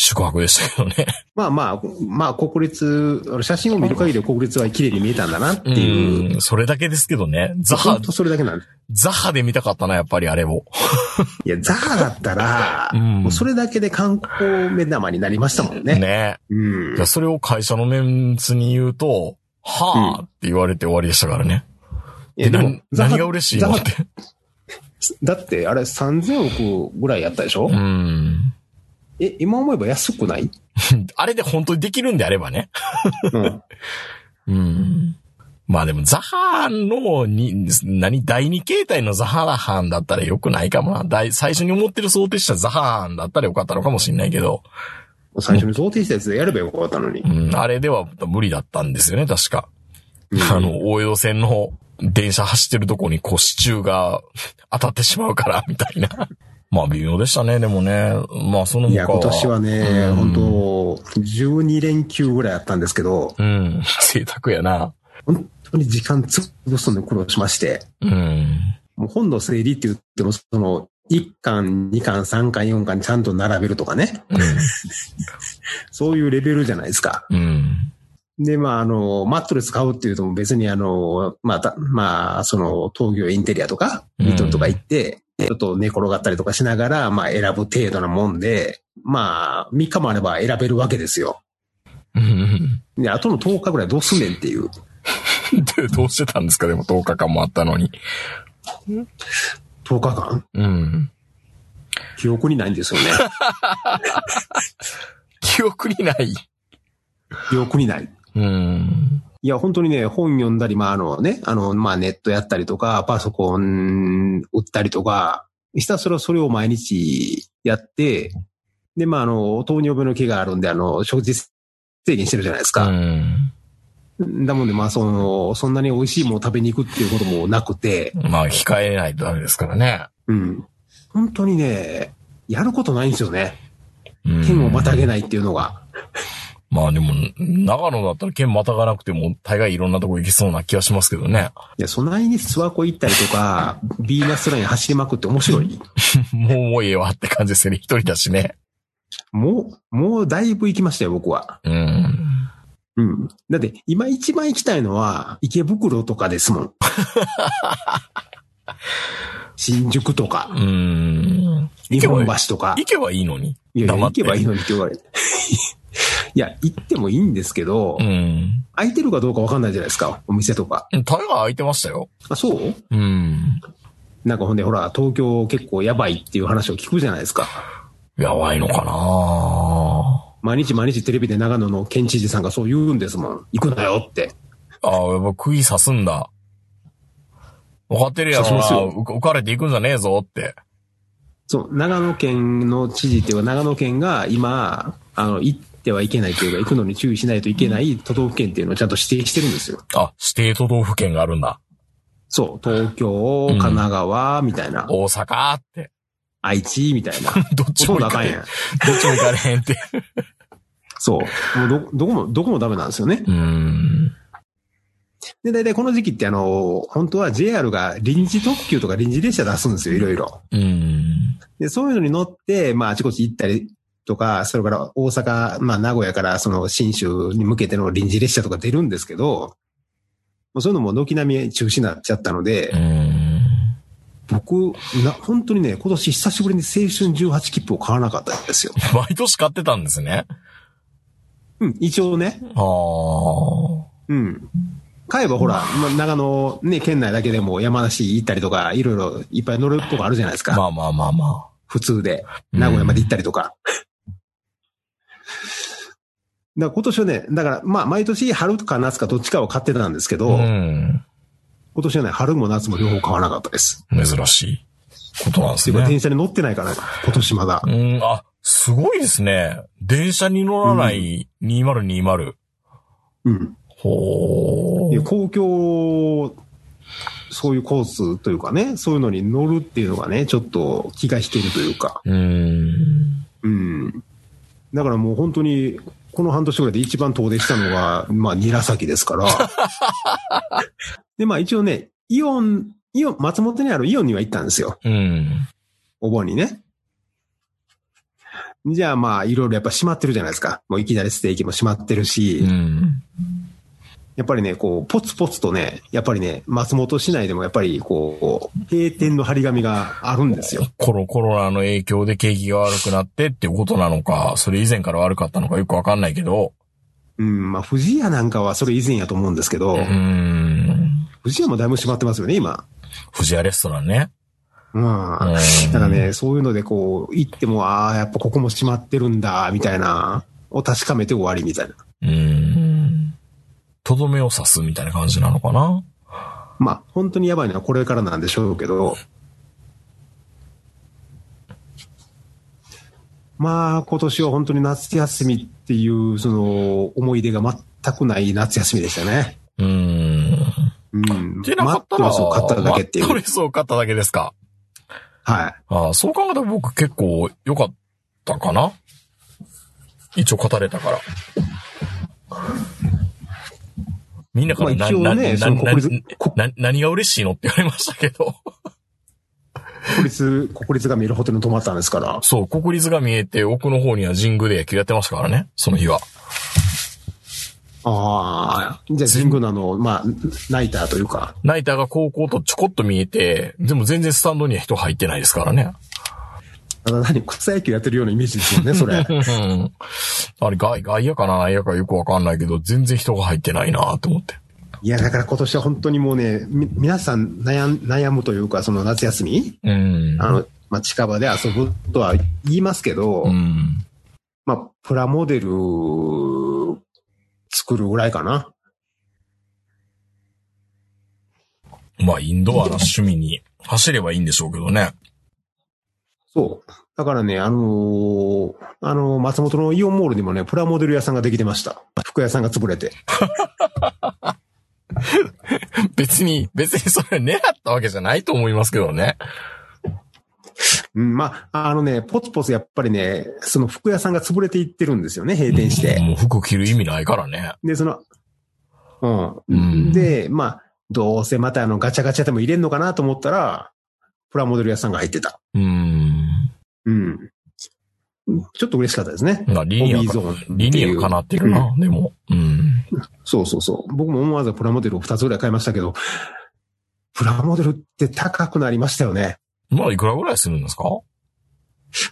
宿泊でしたけどね。まあまあ、まあ国立、写真を見る限り国立は綺麗に見えたんだなっていう。うん、それだけですけどね。ザハ、それだけなん。ザハで見たかったな、やっぱりあれを。いや、ザハだったら、うんもうそれだけで観光目玉になりましたもんね。ね。うんいや、。それを会社のメンツに言うと、はぁって言われて終わりでしたからね。で、いやでも何が嬉しいのっザて。だって、あれ3000億ぐらいやったでしょ、うん。え、今思えば安くない？あれで本当にできるんであればね。うん。うん。まあでも、ザハンのに、何、第二形態のザハハンだったらよくないかもな。第最初に思ってる想定したザハンだったらよかったのかもしれないけど、最初に想定したやつでやればよかったのに。うん、あれでは無理だったんですよね、確か。うん あの、大江戸線の電車走ってるとこにこう支柱が当たってしまうから、みたいな。まあ微妙でしたね、でもね。まあその他いや、今年はね、うん本当12連休ぐらいあったんですけど、うん、贅沢やな。本当に時間潰すのに苦労しまして、うん。もう本の整理って言っても、その、1巻、2巻、3巻、4巻ちゃんと並べるとかね、そういうレベルじゃないですか。うん。うん。で、まあ、あの、マットレス買うっていうとも別にあの、また、まあ、その、東京インテリアとか、リトルとか行って、ちょっと寝転がったりとかしながら、まあ、選ぶ程度なもんで、まあ、3日もあれば選べるわけですよ。うん。で、あとの10日ぐらいどうすんねんっていう。で、どうしてたんですか？でも10日間もあったのに。10日間？うん。記憶にないんですよね。記憶にない。記憶にない。うん。いや、本当にね、本読んだり、まあ、あのね、あの、まあ、ネットやったりとか、パソコン売ったりとか、ひたすらそれを毎日やって、で、まあ、あの、糖尿病の毛があるんで、あの、食事制限してるじゃないですうか。ん。だもんで、まあ、その、そんなに美味しいものを食べに行くっていうこともなくて、まあ、控えないとダメですからね。うん。本当にね、やることないんですよね。うん県をまたげないっていうのが。まあでも、長野だったら県またがなくても、大概いろんなとこ行けそうな気がしますけどね。いや、そないに諏訪湖行ったりとか、ビーナスライン走りまくって面白い。もうもうええわって感じですよね。一人だしね。もう、もうだいぶ行きましたよ、僕は。うん。うん。だって、今一番行きたいのは、池袋とかですもん。新宿とか、うん。日本橋とか。行けばいいのに？いや行けばいいのにって言われて。いや、行ってもいいんですけど、うん。空いてるかどうかわかんないじゃないですか、お店とか。タイガー空いてましたよ。あ、そう？うん。なんかほんで、ほら、東京結構やばいっていう話を聞くじゃないですか。やばいのかな毎日毎日テレビで長野の県知事さんがそう言うんですもん。行くなよって。ああ、やっぱ釘刺すんだ。分かってるやろな。浮かれていくんじゃねえぞって。そう、長野県の知事っていうか、長野県が今、あの、行ってはいけないというか、行くのに注意しないといけない都道府県っていうのをちゃんと指定してるんですよ。あ、指定都道府県があるんだ。そう、東京、神奈川、みたいな、大阪って。愛知、みたいな。どっちも行かれへん。どっちも行かれへんって。そう。もうど、どこも、どこもダメなんですよね。うん。で、大体この時期ってあの、本当は JR が臨時特急とか臨時列車出すんですよ、いろいろ。うん。で、そういうのに乗って、まあ、あちこち行ったりとか、それから大阪、まあ、名古屋からその新州に向けての臨時列車とか出るんですけど、もうそういうのも軒並み中止になっちゃったので、うん。僕、な、本当にね、今年久しぶりに青春18切符を買わなかったんですよ。毎年買ってたんですね。うん、一応ね、ああ。うん。買えばほら、まあ、長野ね、県内だけでも山梨行ったりとか、いろいろいっぱい乗るとこあるじゃないですか。まあまあまあま普通で。うん名古屋まで行ったりとか。だから今年はね、だからまあ毎年春か夏かどっちかを買ってたんですけど、あ。うん。今年はね、春も夏も両方買わなかったです。珍しいことなんですね。っていうか電車に乗ってないから、今年まだう。ん、あ、すごいですね。電車に乗らない2020。うん。ほいやー。公共、そういうコースというかね、そういうのに乗るっていうのがね、ちょっと気が引けるというか。うん。うん。だからもう本当に、この半年ぐらいで一番遠出したのが、まあ、韮崎ですから。で、まあ一応ね、イオン、イオン、松本にあるイオンには行ったんですよ。うん。お盆にね。じゃあまあ、いろいろやっぱ閉まってるじゃないですか。もういきなりステーキも閉まってるし、うん。やっぱりね、こう、ポツポツとね、やっぱりね、松本市内でもやっぱりこう、閉店の張り紙があるんですよ。コロコロナの影響で景気が悪くなってっていうことなのか、それ以前から悪かったのかよくわかんないけど、うん、まあ、富士屋なんかはそれ以前やと思うんですけど、うーん。富士屋もだいぶ閉まってますよね、今。富士屋レストランね。うん。うんだからね、そういうのでこう、行っても、ああ、やっぱここも閉まってるんだ、みたいな、を確かめて終わりみたいな。うーん。とどめを刺すみたいな感じなのかな？まあ、本当にやばいのはこれからなんでしょうけど、まあ、今年は本当に夏休みっていう、その、思い出が全くない夏休みでしたね。うーん。うん。でなかったら、マットレスを買っただけっていう。マットレスを買っただけですか？はい。ああ、そう考えたら僕結構良かったかな？一応語れたから。みんなからまあね何が嬉しいのって言われましたけど。国立、国立が見えるホテルに泊まったんですから。そう、国立が見えて奥の方には神宮で野球やってましたからね、その日は。ああ、じゃあ神宮のあの、まあ、ナイターというか、ナイターが高校とちょこっと見えて、でも全然スタンドには人入ってないですからね。ただ何、草野球やってるようなイメージですよね、それ。うんあれ外、外野かな？内野かよくわかんないけど、全然人が入ってないなと思って。いや、だから今年は本当にもうね、み皆さん悩ん悩むというか、その夏休み？うん。あの、まあ、近場で遊ぶとは言いますけど、うん。まあ、プラモデル作るぐらいかな。まあ、インドアな趣味に走ればいいんでしょうけどね。そう。だからね、あのーあの、松本のイオンモールにもね、プラモデル屋さんができてました。服屋さんが潰れて。別に、別にそれ狙ったわけじゃないと思いますけどね。うん、まあ、あのね、ポツポツやっぱりね、その服屋さんが潰れていってるんですよね、閉店して。もう服着る意味ないからね。で、その、うん。うんで、まあ、どうせまたあのガチャガチャでも入れんのかなと思ったら、プラモデル屋さんが入ってた。うん。うん。ちょっと嬉しかったですね。まあ、理にはホビーゾーンっていうなってるな、でも。うん。そうそうそう。僕も思わずプラモデルを2つぐらい買いましたけど、プラモデルって高くなりましたよね。まあ、いくらぐらいするんですか？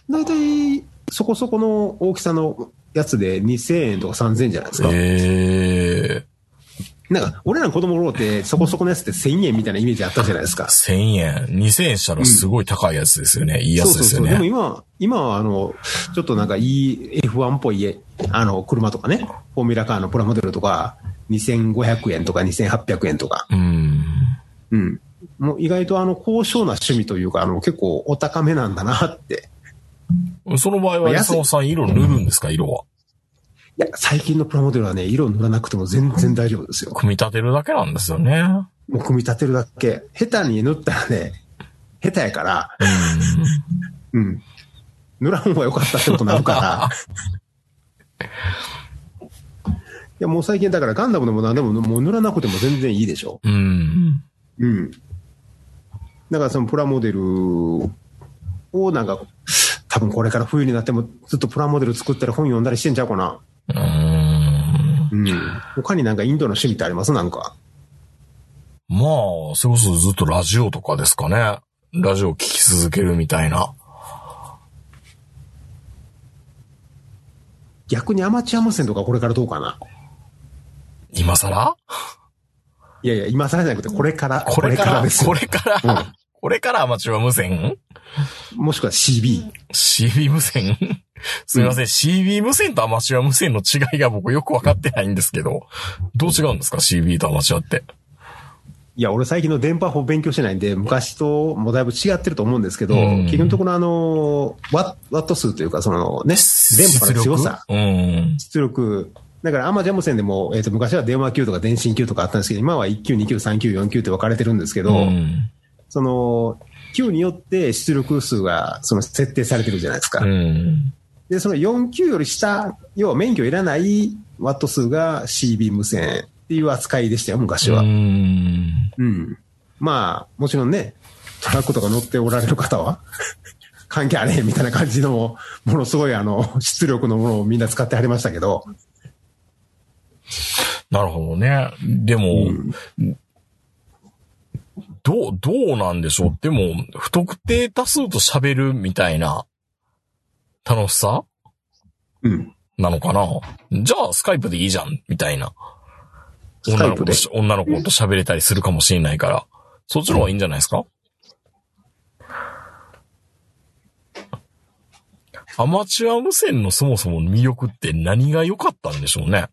だいたいそこそこの大きさのやつで2000円とか3000円じゃないですか。ええなんか、俺らの子供の頃ってそこそこのやつって1000円みたいなイメージあったじゃないですか。1000円。2000円したらすごい高いやつですよね。いいやつですよそうそうそう。でもね。今、今はあの、ちょっとなんかいい F1 っぽい、あの、車とかね、フォーミュラカーのプラモデルとか、2500円とか2800円とか。うん。うん。もう意外とあの、高尚な趣味というか、あの、結構お高めなんだなって。その場合は、安野さん色塗るんですか？色は。いや、最近のプラモデルはね、色塗らなくても全然大丈夫ですよ。組み立てるだけなんですよね。もう組み立てるだけ。下手に塗ったらね、下手やから、うん。うん。塗らん方が良かったってことになるから。いや、もう最近だからガンダムでも何でももう塗らなくても全然いいでしょ。うん。うん。だからそのプラモデルをなんか、多分これから冬になってもずっとプラモデル作ったり本読んだりしてんちゃうかな。うん。うん。他になんかインドの趣味ってあります？なんか。まあ、それこそずっとラジオとかですかね。ラジオ聞き続けるみたいな。逆にアマチュア無線とかこれからどうかな？今更？いやいや、今更じゃなくてこれから、これから、ですよこれから、これからアマチュア無線？もしくは CB。?CB 無線？すみません、CB 無線とアマチュア無線の違いが僕よくわかってないんですけど、どう違うんですか ?CB とアマチュアって。いや、俺最近の電波法勉強してないんで、昔ともだいぶ違ってると思うんですけど、うん結局のところあの、ワッワット数というか、そのね、電波の強さ、うん。出力。だからアマジャム線でも、えっ、と、昔は電話級とか電信級とかあったんですけど、今は1級、2級、3級、4級って分かれてるんですけど、うん。その、級によって出力数が、その、設定されてるじゃないですか。うん。で、その4級より下、要は免許いらないワット数が CB 無線っていう扱いでしたよ、昔は。うん。うん。まあ、もちろんね、トラックとか乗っておられる方は、関係あれへんみたいな感じの、ものすごいあの、出力のものをみんな使ってはりましたけど。なるほどね。でも、うんどう、どうなんでしょうでも、不特定多数と喋るみたいな楽しさ？うん。なのかな？じゃあ、スカイプでいいじゃんみたいな。女の子と。女の子と喋れたりするかもしれないから、そっちの方がいいんじゃないですか？アマチュア無線のそもそもの魅力って何が良かったんでしょうね？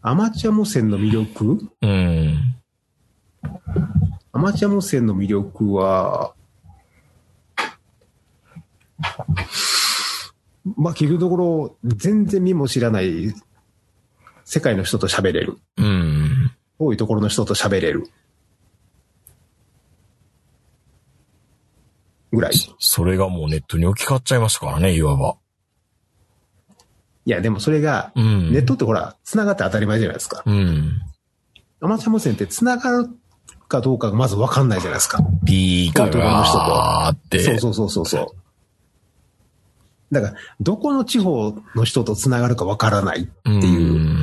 アマチュア無線の魅力？うん。アマチュア無線の魅力は、まあ、結局のところ、全然見も知らない世界の人と喋れる。うん。遠いところの人と喋れる。ぐらい。それがもうネットに置き換わっちゃいましたからね、いわば。いや、でもそれが、うん。ネットってほら、繋がって当たり前じゃないですか。うん。アマチュア無線って繋がるかどうかがまずわかんないじゃないですか。ピーカがーって。そうそうそうそうそう。だから、どこの地方の人と繋がるかわからない。っていう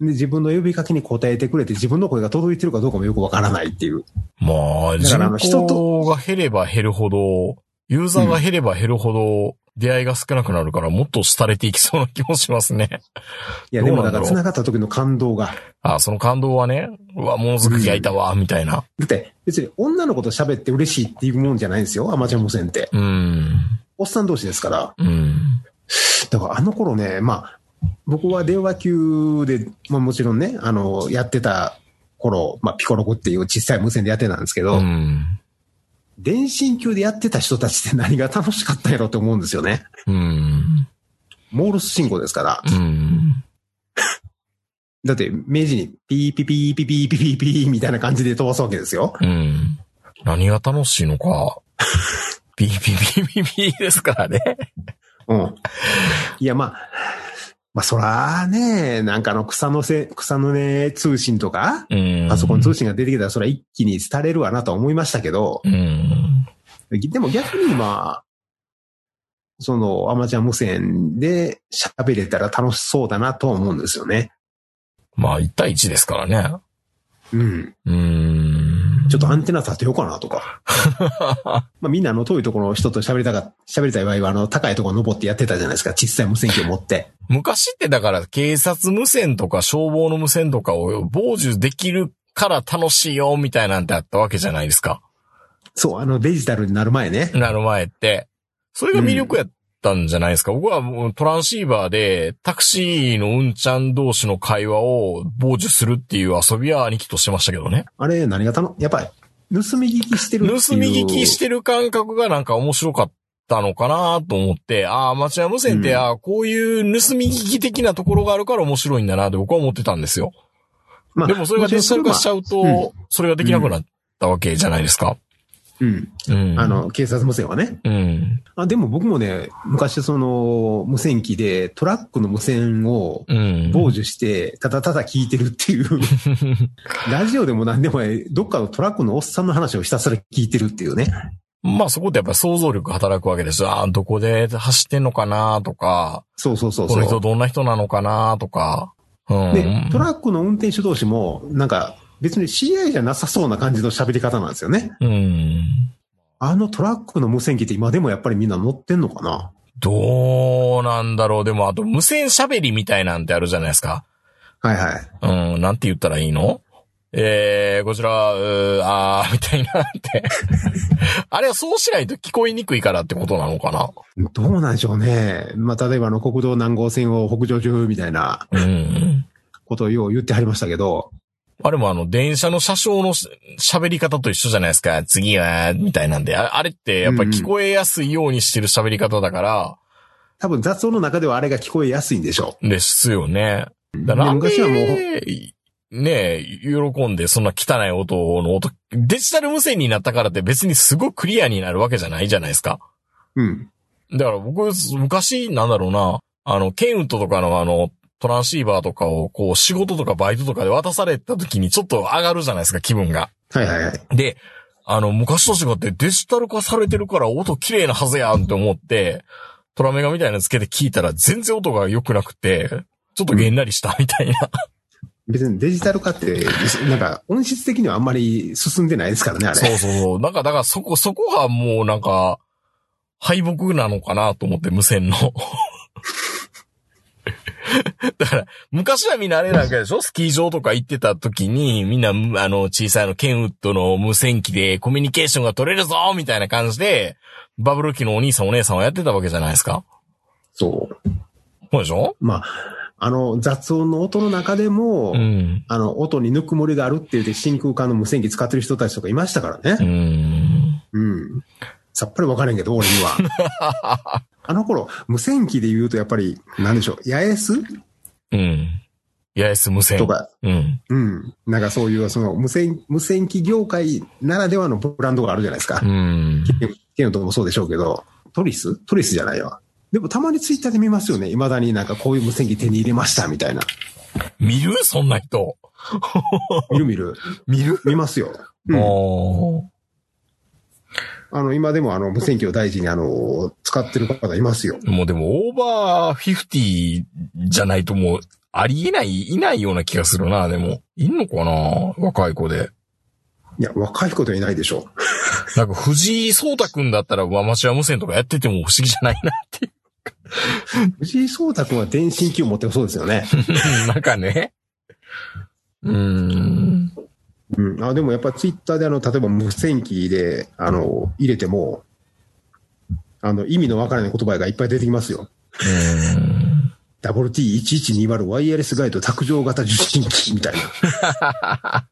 で、自分の呼びかけに答えてくれて、自分の声が届いてるかどうかもよくわからないっていう。まあ、だからあの人人口が減れば減るほど、ユーザーが減れば減るほど、出会いが少なくなるから、もっと廃れていきそうな気もしますね。いや、でもだから繋がった時の感動が。あその感動はね、うわ、ものすごく焼いたわ、みたいな。だって、別に女の子と喋って嬉しいっていうもんじゃないんですよ、アマチュア無線って。うん。おっさん同士ですから。うん。だからあの頃ね、まあ、僕は電話級で、まあもちろんね、あの、やってた頃、まあ、ピコロコっていう小さい無線でやってたんですけど、うん。電信級でやってた人たちって何が楽しかったんやろって思うんですよね。うん。モールス信号ですから。うん。だって、明治にピーピピーピピーピピーピーみたいな感じで飛ばすわけですよ。うん。何が楽しいのか。ビビビビビですからね。うん。いや、まあ、まあ、そらね、なんかあの草のせ、草の根通信とか、パソコン通信が出てきたらそれは一気に廃れるわなと思いましたけど、うん。でも逆にまあ、そのアマチュア無線で喋れたら楽しそうだなと思うんですよね。まあ、1対1ですからね。うん。うん。ちょっとアンテナ立てようかなとか。まあみんなあの遠いところの人と喋りたか、喋りたい場合はあの高いところ登ってやってたじゃないですか。小さい無線機を持って。昔ってだから警察無線とか消防の無線とかを傍受できるから楽しいよみたいなんてあったわけじゃないですか。そう、あのデジタルになる前ね。なる前って。それが魅力やったんじゃないですか。僕はもうトランシーバーでタクシーのうんちゃん同士の会話を傍受するっていう遊びは兄貴としてましたけどね。あれ何がたの、やっぱり盗み聞きしてる。盗み聞きしてる感覚がなんか面白かったのかなと思って、ああ、アマチュア無線って、うんああ、こういう盗み聞き的なところがあるから面白いんだなって僕は思ってたんですよ。まあでもそれがデジタル化しちゃうと、うんそれができなくなったわけじゃないですか。うん。うん。あ、の、警察無線はね。うん。あ、でも僕もね、昔その無線機でトラックの無線をうん。傍受して、ただただ聞いてるっていう、ラジオでも何でもないどっかのトラックのおっさんの話をひたすら聞いてるっていうね。まあそこってやっぱり想像力働くわけですよ。ああ、どこで走ってんのかなとか、そうそうそうこの人そう。どんな人なのかなとか。うん。で、トラックの運転手同士も、なんか、別に知り合いじゃなさそうな感じの喋り方なんですよね。うん。あのトラックの無線機って今でもやっぱりみんな乗ってんのかな？どうなんだろう。でもあと無線喋りみたいなんてあるじゃないですか。はいはい。うん、なんて言ったらいいの？えー、こちら、うーあー、みたいなって。あれはそうしないと聞こえにくいからってことなのかな？どうなんでしょうね。まあ、例えばあの国道何号線を北上中みたいなうん。ことをよう言ってはりましたけど、あれもあの、電車の車掌のし喋り方と一緒じゃないですか。次は、みたいなんで。ああれってやっぱり聞こえやすいようにしてる喋り方だから、多分雑音の中ではあれが聞こえやすいんでしょですよね。だう。から昔はもう、ねえ、喜んでそんな汚い音の音、デジタル無線になったからって別にすごいクリアになるわけじゃないじゃないですか。うん。だから僕、昔、なんだろうな、あの、ケンウッドとかのあの、トランシーバーとかを、こう、仕事とかバイトとかで渡された時にちょっと上がるじゃないですか、気分が。はいはいはい。で、あの、昔と違ってデジタル化されてるから音綺麗なはずやんって思って、トラメガみたいなのつけて聞いたら全然音が良くなくて、ちょっとげんなりしたみたいな。別にデジタル化って、なんか音質的にはあんまり進んでないですからね、あれ。そうそうそう。なんか、だからそこ、そこがもうなんか、敗北なのかなと思って、無線の。だから、昔はみんなあれなんかでしょ？スキー場とか行ってた時に、みんな、あの、小さいの、ケンウッドの無線機でコミュニケーションが取れるぞみたいな感じで、バブル期のお兄さんお姉さんはやってたわけじゃないですか？そう。そうでしょ？まあ、あの、雑音の音の中でも、うん。あの、音にぬくもりがあるって言って真空管の無線機使ってる人たちとかいましたからうね。ん。うん。さっぱりわからんけど、俺には。あの頃、無線機で言うとやっぱり、なんでしょう、八重洲？うん。八重洲無線。とか、うん。うん。なんかそういう、その無線、無線機業界ならではのブランドがあるじゃないですかう。ん。ケントもそうでしょうけど、トリス？トリスじゃないわ。でもたまにツイッターで見ますよね。未だになんかこういう無線機手に入れましたみたいな。見る？そんな人。見る見る。見る？見ますよ。うんあの、今でもあの無線機を大事にあの、使ってる方いますよ。もうでもオーバー50じゃないともうありえない、いないような気がするな、でも。いんのかな若い子で。いや、若い子ではいないでしょなんか藤井聡太くんだったらアマチュア無線とかやってても不思議じゃないなっていう。う。藤井聡太君は電信機を持ってるそうですよね。なんかね。うーん。うん。あ、でもやっぱツイッターであの、例えば無線機で、あの、入れても、あの、意味のわからない言葉がいっぱい出てきますよ。うーん WT1120 ワイヤレスガイド卓上型受信機みたいな。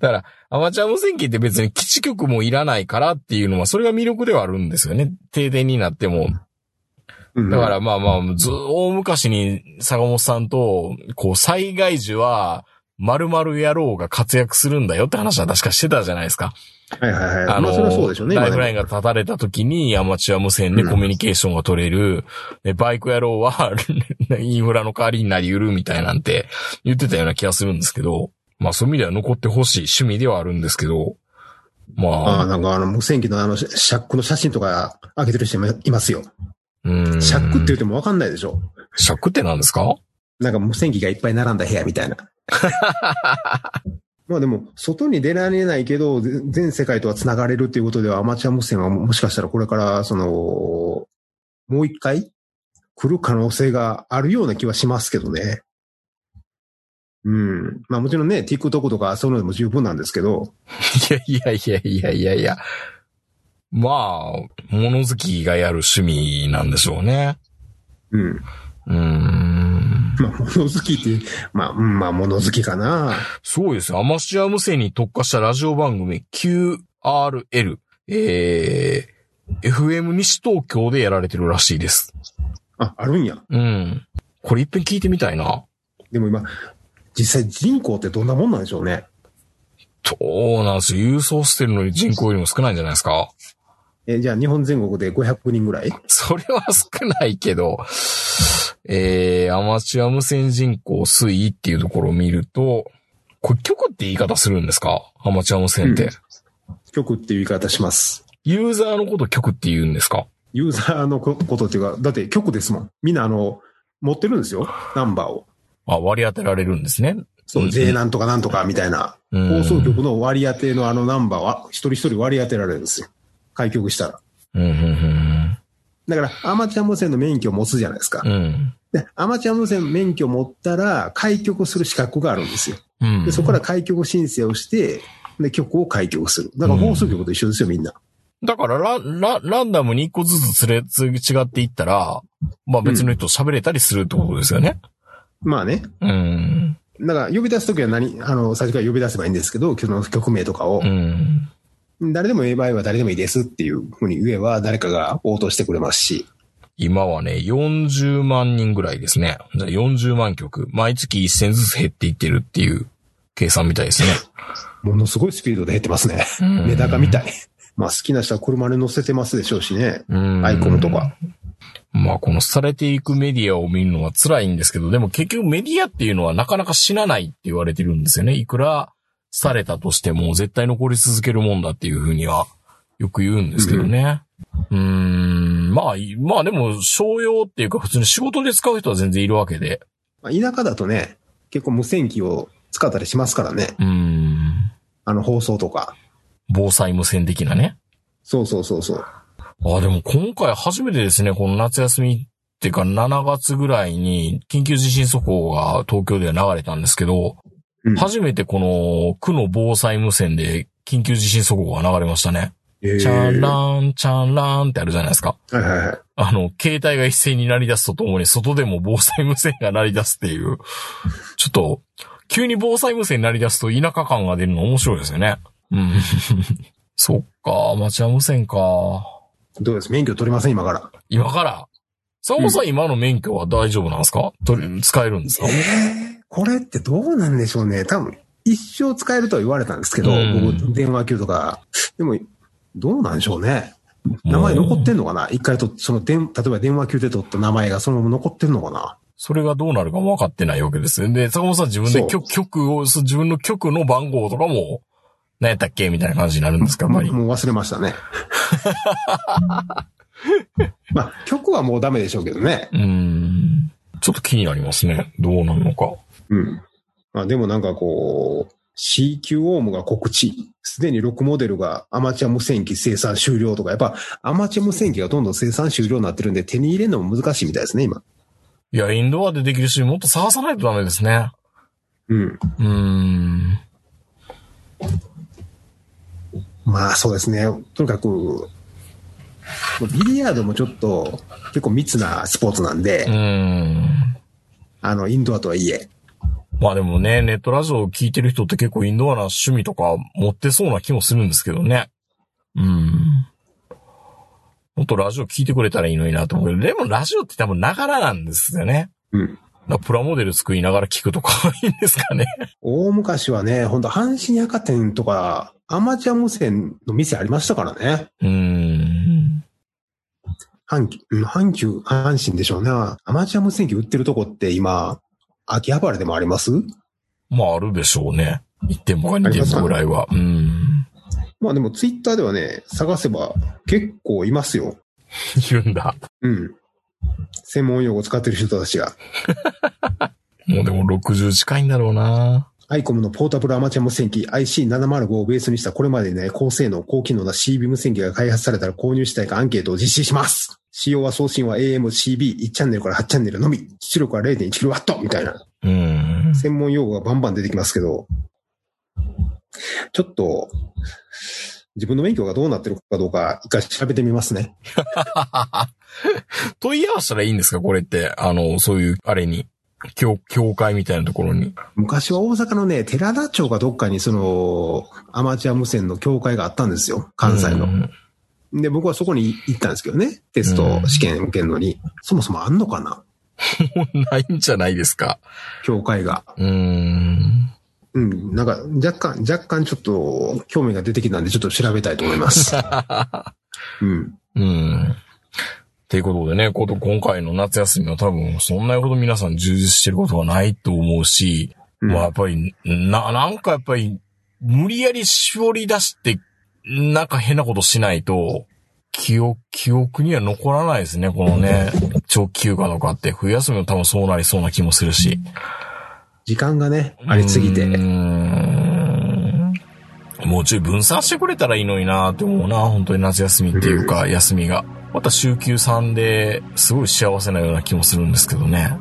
だから、アマチュア無線機って別に基地局もいらないからっていうのは、それが魅力ではあるんですよね。停電になっても。うんだからまあまあ、ず、大昔に坂本さんと、こう、災害時は、〇〇野郎が活躍するんだよって話は確かしてたじゃないですか。はいはいはい。あの、まあそれはそうでしょうね。ライフライン今が立たれた時にアマチュア無線でコミュニケーションが取れる。でバイク野郎は インフラの代わりになり得るみたいなんて言ってたような気がするんですけど、まあそういう意味では残ってほしい趣味ではあるんですけど、まああ、あ、なんかあの、無線機のあの、シャックの写真とか上げてる人もいますよ。うん。シャックって言ってもわかんないでしょ。シャックって何ですか？なんか無線機がいっぱい並んだ部屋みたいな。まあでも、外に出られないけど、ぜ全世界とは繋がれるっていうことでは、アマチュア無線はもしかしたらこれから、その、もう一回来る可能性があるような気はしますけどね。うん。まあもちろんね、TikTok とかそういうのでも十分なんですけど、いやいやいやいやいやいや。まあ、物好きがやる趣味なんでしょうね。うん。うーん。まあ物好きって、まあ、うんまあ物好きかな。すごいですよ。アマチュア無線に特化したラジオ番組 QRL、えー、FM 西東京でやられてるらしいです。あ、あるんや。うん。これ一遍聞いてみたいな。でも今、実際人口ってどんなもんなんでしょうね。そうなんですよ。郵送してるのに人口よりも少ないんじゃないですか。え、じゃあ日本全国で500人ぐらい？それは少ないけど、えー、アマチュア無線人口推移っていうところを見ると、これ局って言い方するんですか？アマチュア無線って。うん局っていう言い方します。ユーザーのこと局って言うんですか？ユーザーのこことっていうか、だって局ですもん。みんなあの、持ってるんですよ。ナンバーを。あ、割り当てられるんですね。そうう、ん J なんとかなんとかみたいな。うん放送局の割り当てのあのナンバーは、一人一人割り当てられるんですよ。開局したら。うん、うん、だから、アマチュア無線の免許を持つじゃないですかうん。う。ん。で、アマチュア無線の免許を持ったら、開局する資格があるんですよ。うん。で、そこから開局申請をして、で、局を開局する。だから放送局と一緒ですよ、みんな。だからラ、ラ、ランダムに一個ずつつれ、つ違っていったら、まあ別の人と喋れたりするってことですよね。まあね。うん。だから、呼び出すときは何、あの、最初から呼び出せばいいんですけど、その曲名とかをう、ん。誰でもいいは誰でもいいですっていうふうに言えば、誰かが応答してくれますし。今はね、40万人ぐらいですね。40万曲。毎月1000ずつ減っていってるっていう計算みたいですね。ものすごいスピードで減ってますね。うんメダカみたい。まあ好きな人は車に乗せてますでしょうしね。うんアイコンとか。まあ、このされていくメディアを見るのは辛いんですけど、でも結局メディアっていうのはなかなか死なないって言われてるんですよね。いくらされたとしても絶対残り続けるもんだっていうふうにはよく言うんですけどね。うーん、まあ、いまあでも、商用っていうか普通に仕事で使う人は全然いるわけで。まあ田舎だとね、結構無線機を使ったりしますからね。うーん、あの放送とか。防災無線的なね。そうそうそうそう。あ、でも今回初めてですね、この夏休みっていうか7月ぐらいに緊急地震速報が東京では流れたんですけど、うん初めてこの区の防災無線で緊急地震速報が流れましたね。えーチャンラン、チャンランってあるじゃないですか。はいはいはい。あの、携帯が一斉に鳴り出すとともに外でも防災無線が鳴り出すっていう、ちょっと、急に防災無線鳴り出すと田舎感が出るの面白いですよね。うん。そっか、アマチュア無線か。どうです？免許取りません？今から。今から？サモさん、今の免許は大丈夫なんですか？取り使えるんですか？ええこれってどうなんでしょうね。多分、一生使えるとは言われたんですけど、うん僕、電話級とか。でも、どうなんでしょうね。名前残ってんのかな？一回と、その電、例えば電話級で取った名前がそのまま残ってんのかな？それがどうなるかも分かってないわけですよ。で、坂本さん自分で局、局を、自分の局の番号とかも、何やったっけ？みたいな感じになるんですか？やっぱり。もう忘れましたね。まあ、曲はもうダメでしょうけどね。うーん。ちょっと気になりますね。どうなるのか。うん。まあ、でもなんかこう、C 級オームが告知。すでに6モデルがアマチュア無線機生産終了とか、やっぱアマチュア無線機がどんどん生産終了になってるんで手に入れるのも難しいみたいですね、今。いや、インドアでできるし、もっと探さないとダメですね。うん。うーん。まあそうですね。とにかく、ビリヤードもちょっと結構密なスポーツなんで、うーん。あの、インドアとはいえ。まあでもね、ネットラジオを聞いてる人って結構インドアな趣味とか持ってそうな気もするんですけどね。うん。もっとラジオ聞いてくれたらいいのになと思うけど、でもラジオって多分ながらなんですよね。うん。プラモデル作りながら聞くとかいいんですかね。大昔はね、本当阪神百貨店とか、アマチュア無線の店ありましたからね。うーん。阪急、うん阪急、阪神でしょうね。アマチュア無線機売ってるとこって今、秋葉原でもあります？まああるでしょうね。1店舗か2店舗ぐらいは。うん。まあでもツイッターではね、探せば結構いますよ。いるんだ。うん。専門用語を使ってる人たちが。もうでも60近いんだろうな。アイコムのポータブルアマチュア無線機 IC705 をベースにしたこれまでね、高性能、高機能な CB 無線機が開発されたら購入したいかアンケートを実施します。仕様は送信は AM-CB1 チャンネルから8チャンネルのみ。出力は 0.1kW みたいな。うん。専門用語がバンバン出てきますけど、ちょっと、自分の免許がどうなってるかどうか、一回調べてみますね。問い合わせたらいいんですか？これって。あの、そういう、あれに。教、教会みたいなところに。昔は大阪のね、寺田町かどっかにその、アマチュア無線の協会があったんですよ。関西の。うんで、僕はそこに行ったんですけどね。テスト試験受けるのに。そもそもあんのかな？ないんじゃないですか。協会が。うーん。うん。なんか、若干、若干ちょっと、興味が出てきたんで、ちょっと調べたいと思います。うん。うん。っていうことでね、こと今回の夏休みは多分そんなほど皆さん充実してることはないと思うし、うんまあやっぱり、な、なんかやっぱり、無理やり絞り出して、なんか変なことしないと、記憶、記憶には残らないですね、このね、長期休暇とかって。冬休みも多分そうなりそうな気もするし。時間がね、ありすぎて。もうちょい分散してくれたらいいのになって思うな、本当に夏休みっていうか、休みが。また週休3ですごい幸せなような気もするんですけどね。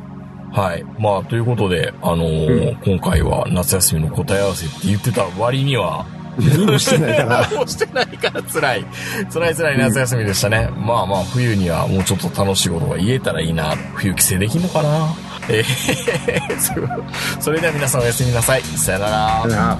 はい。まあ、ということで、あのー今回は夏休みの答え合わせって言ってた割には、何もしてないから。何もしてないから辛い。辛い辛い夏休みでしたね。まあまあ、冬にはもうちょっと楽しいことが言えたらいいな。冬帰省できんのかな？えー、それでは皆さんおやすみなさい。さよなら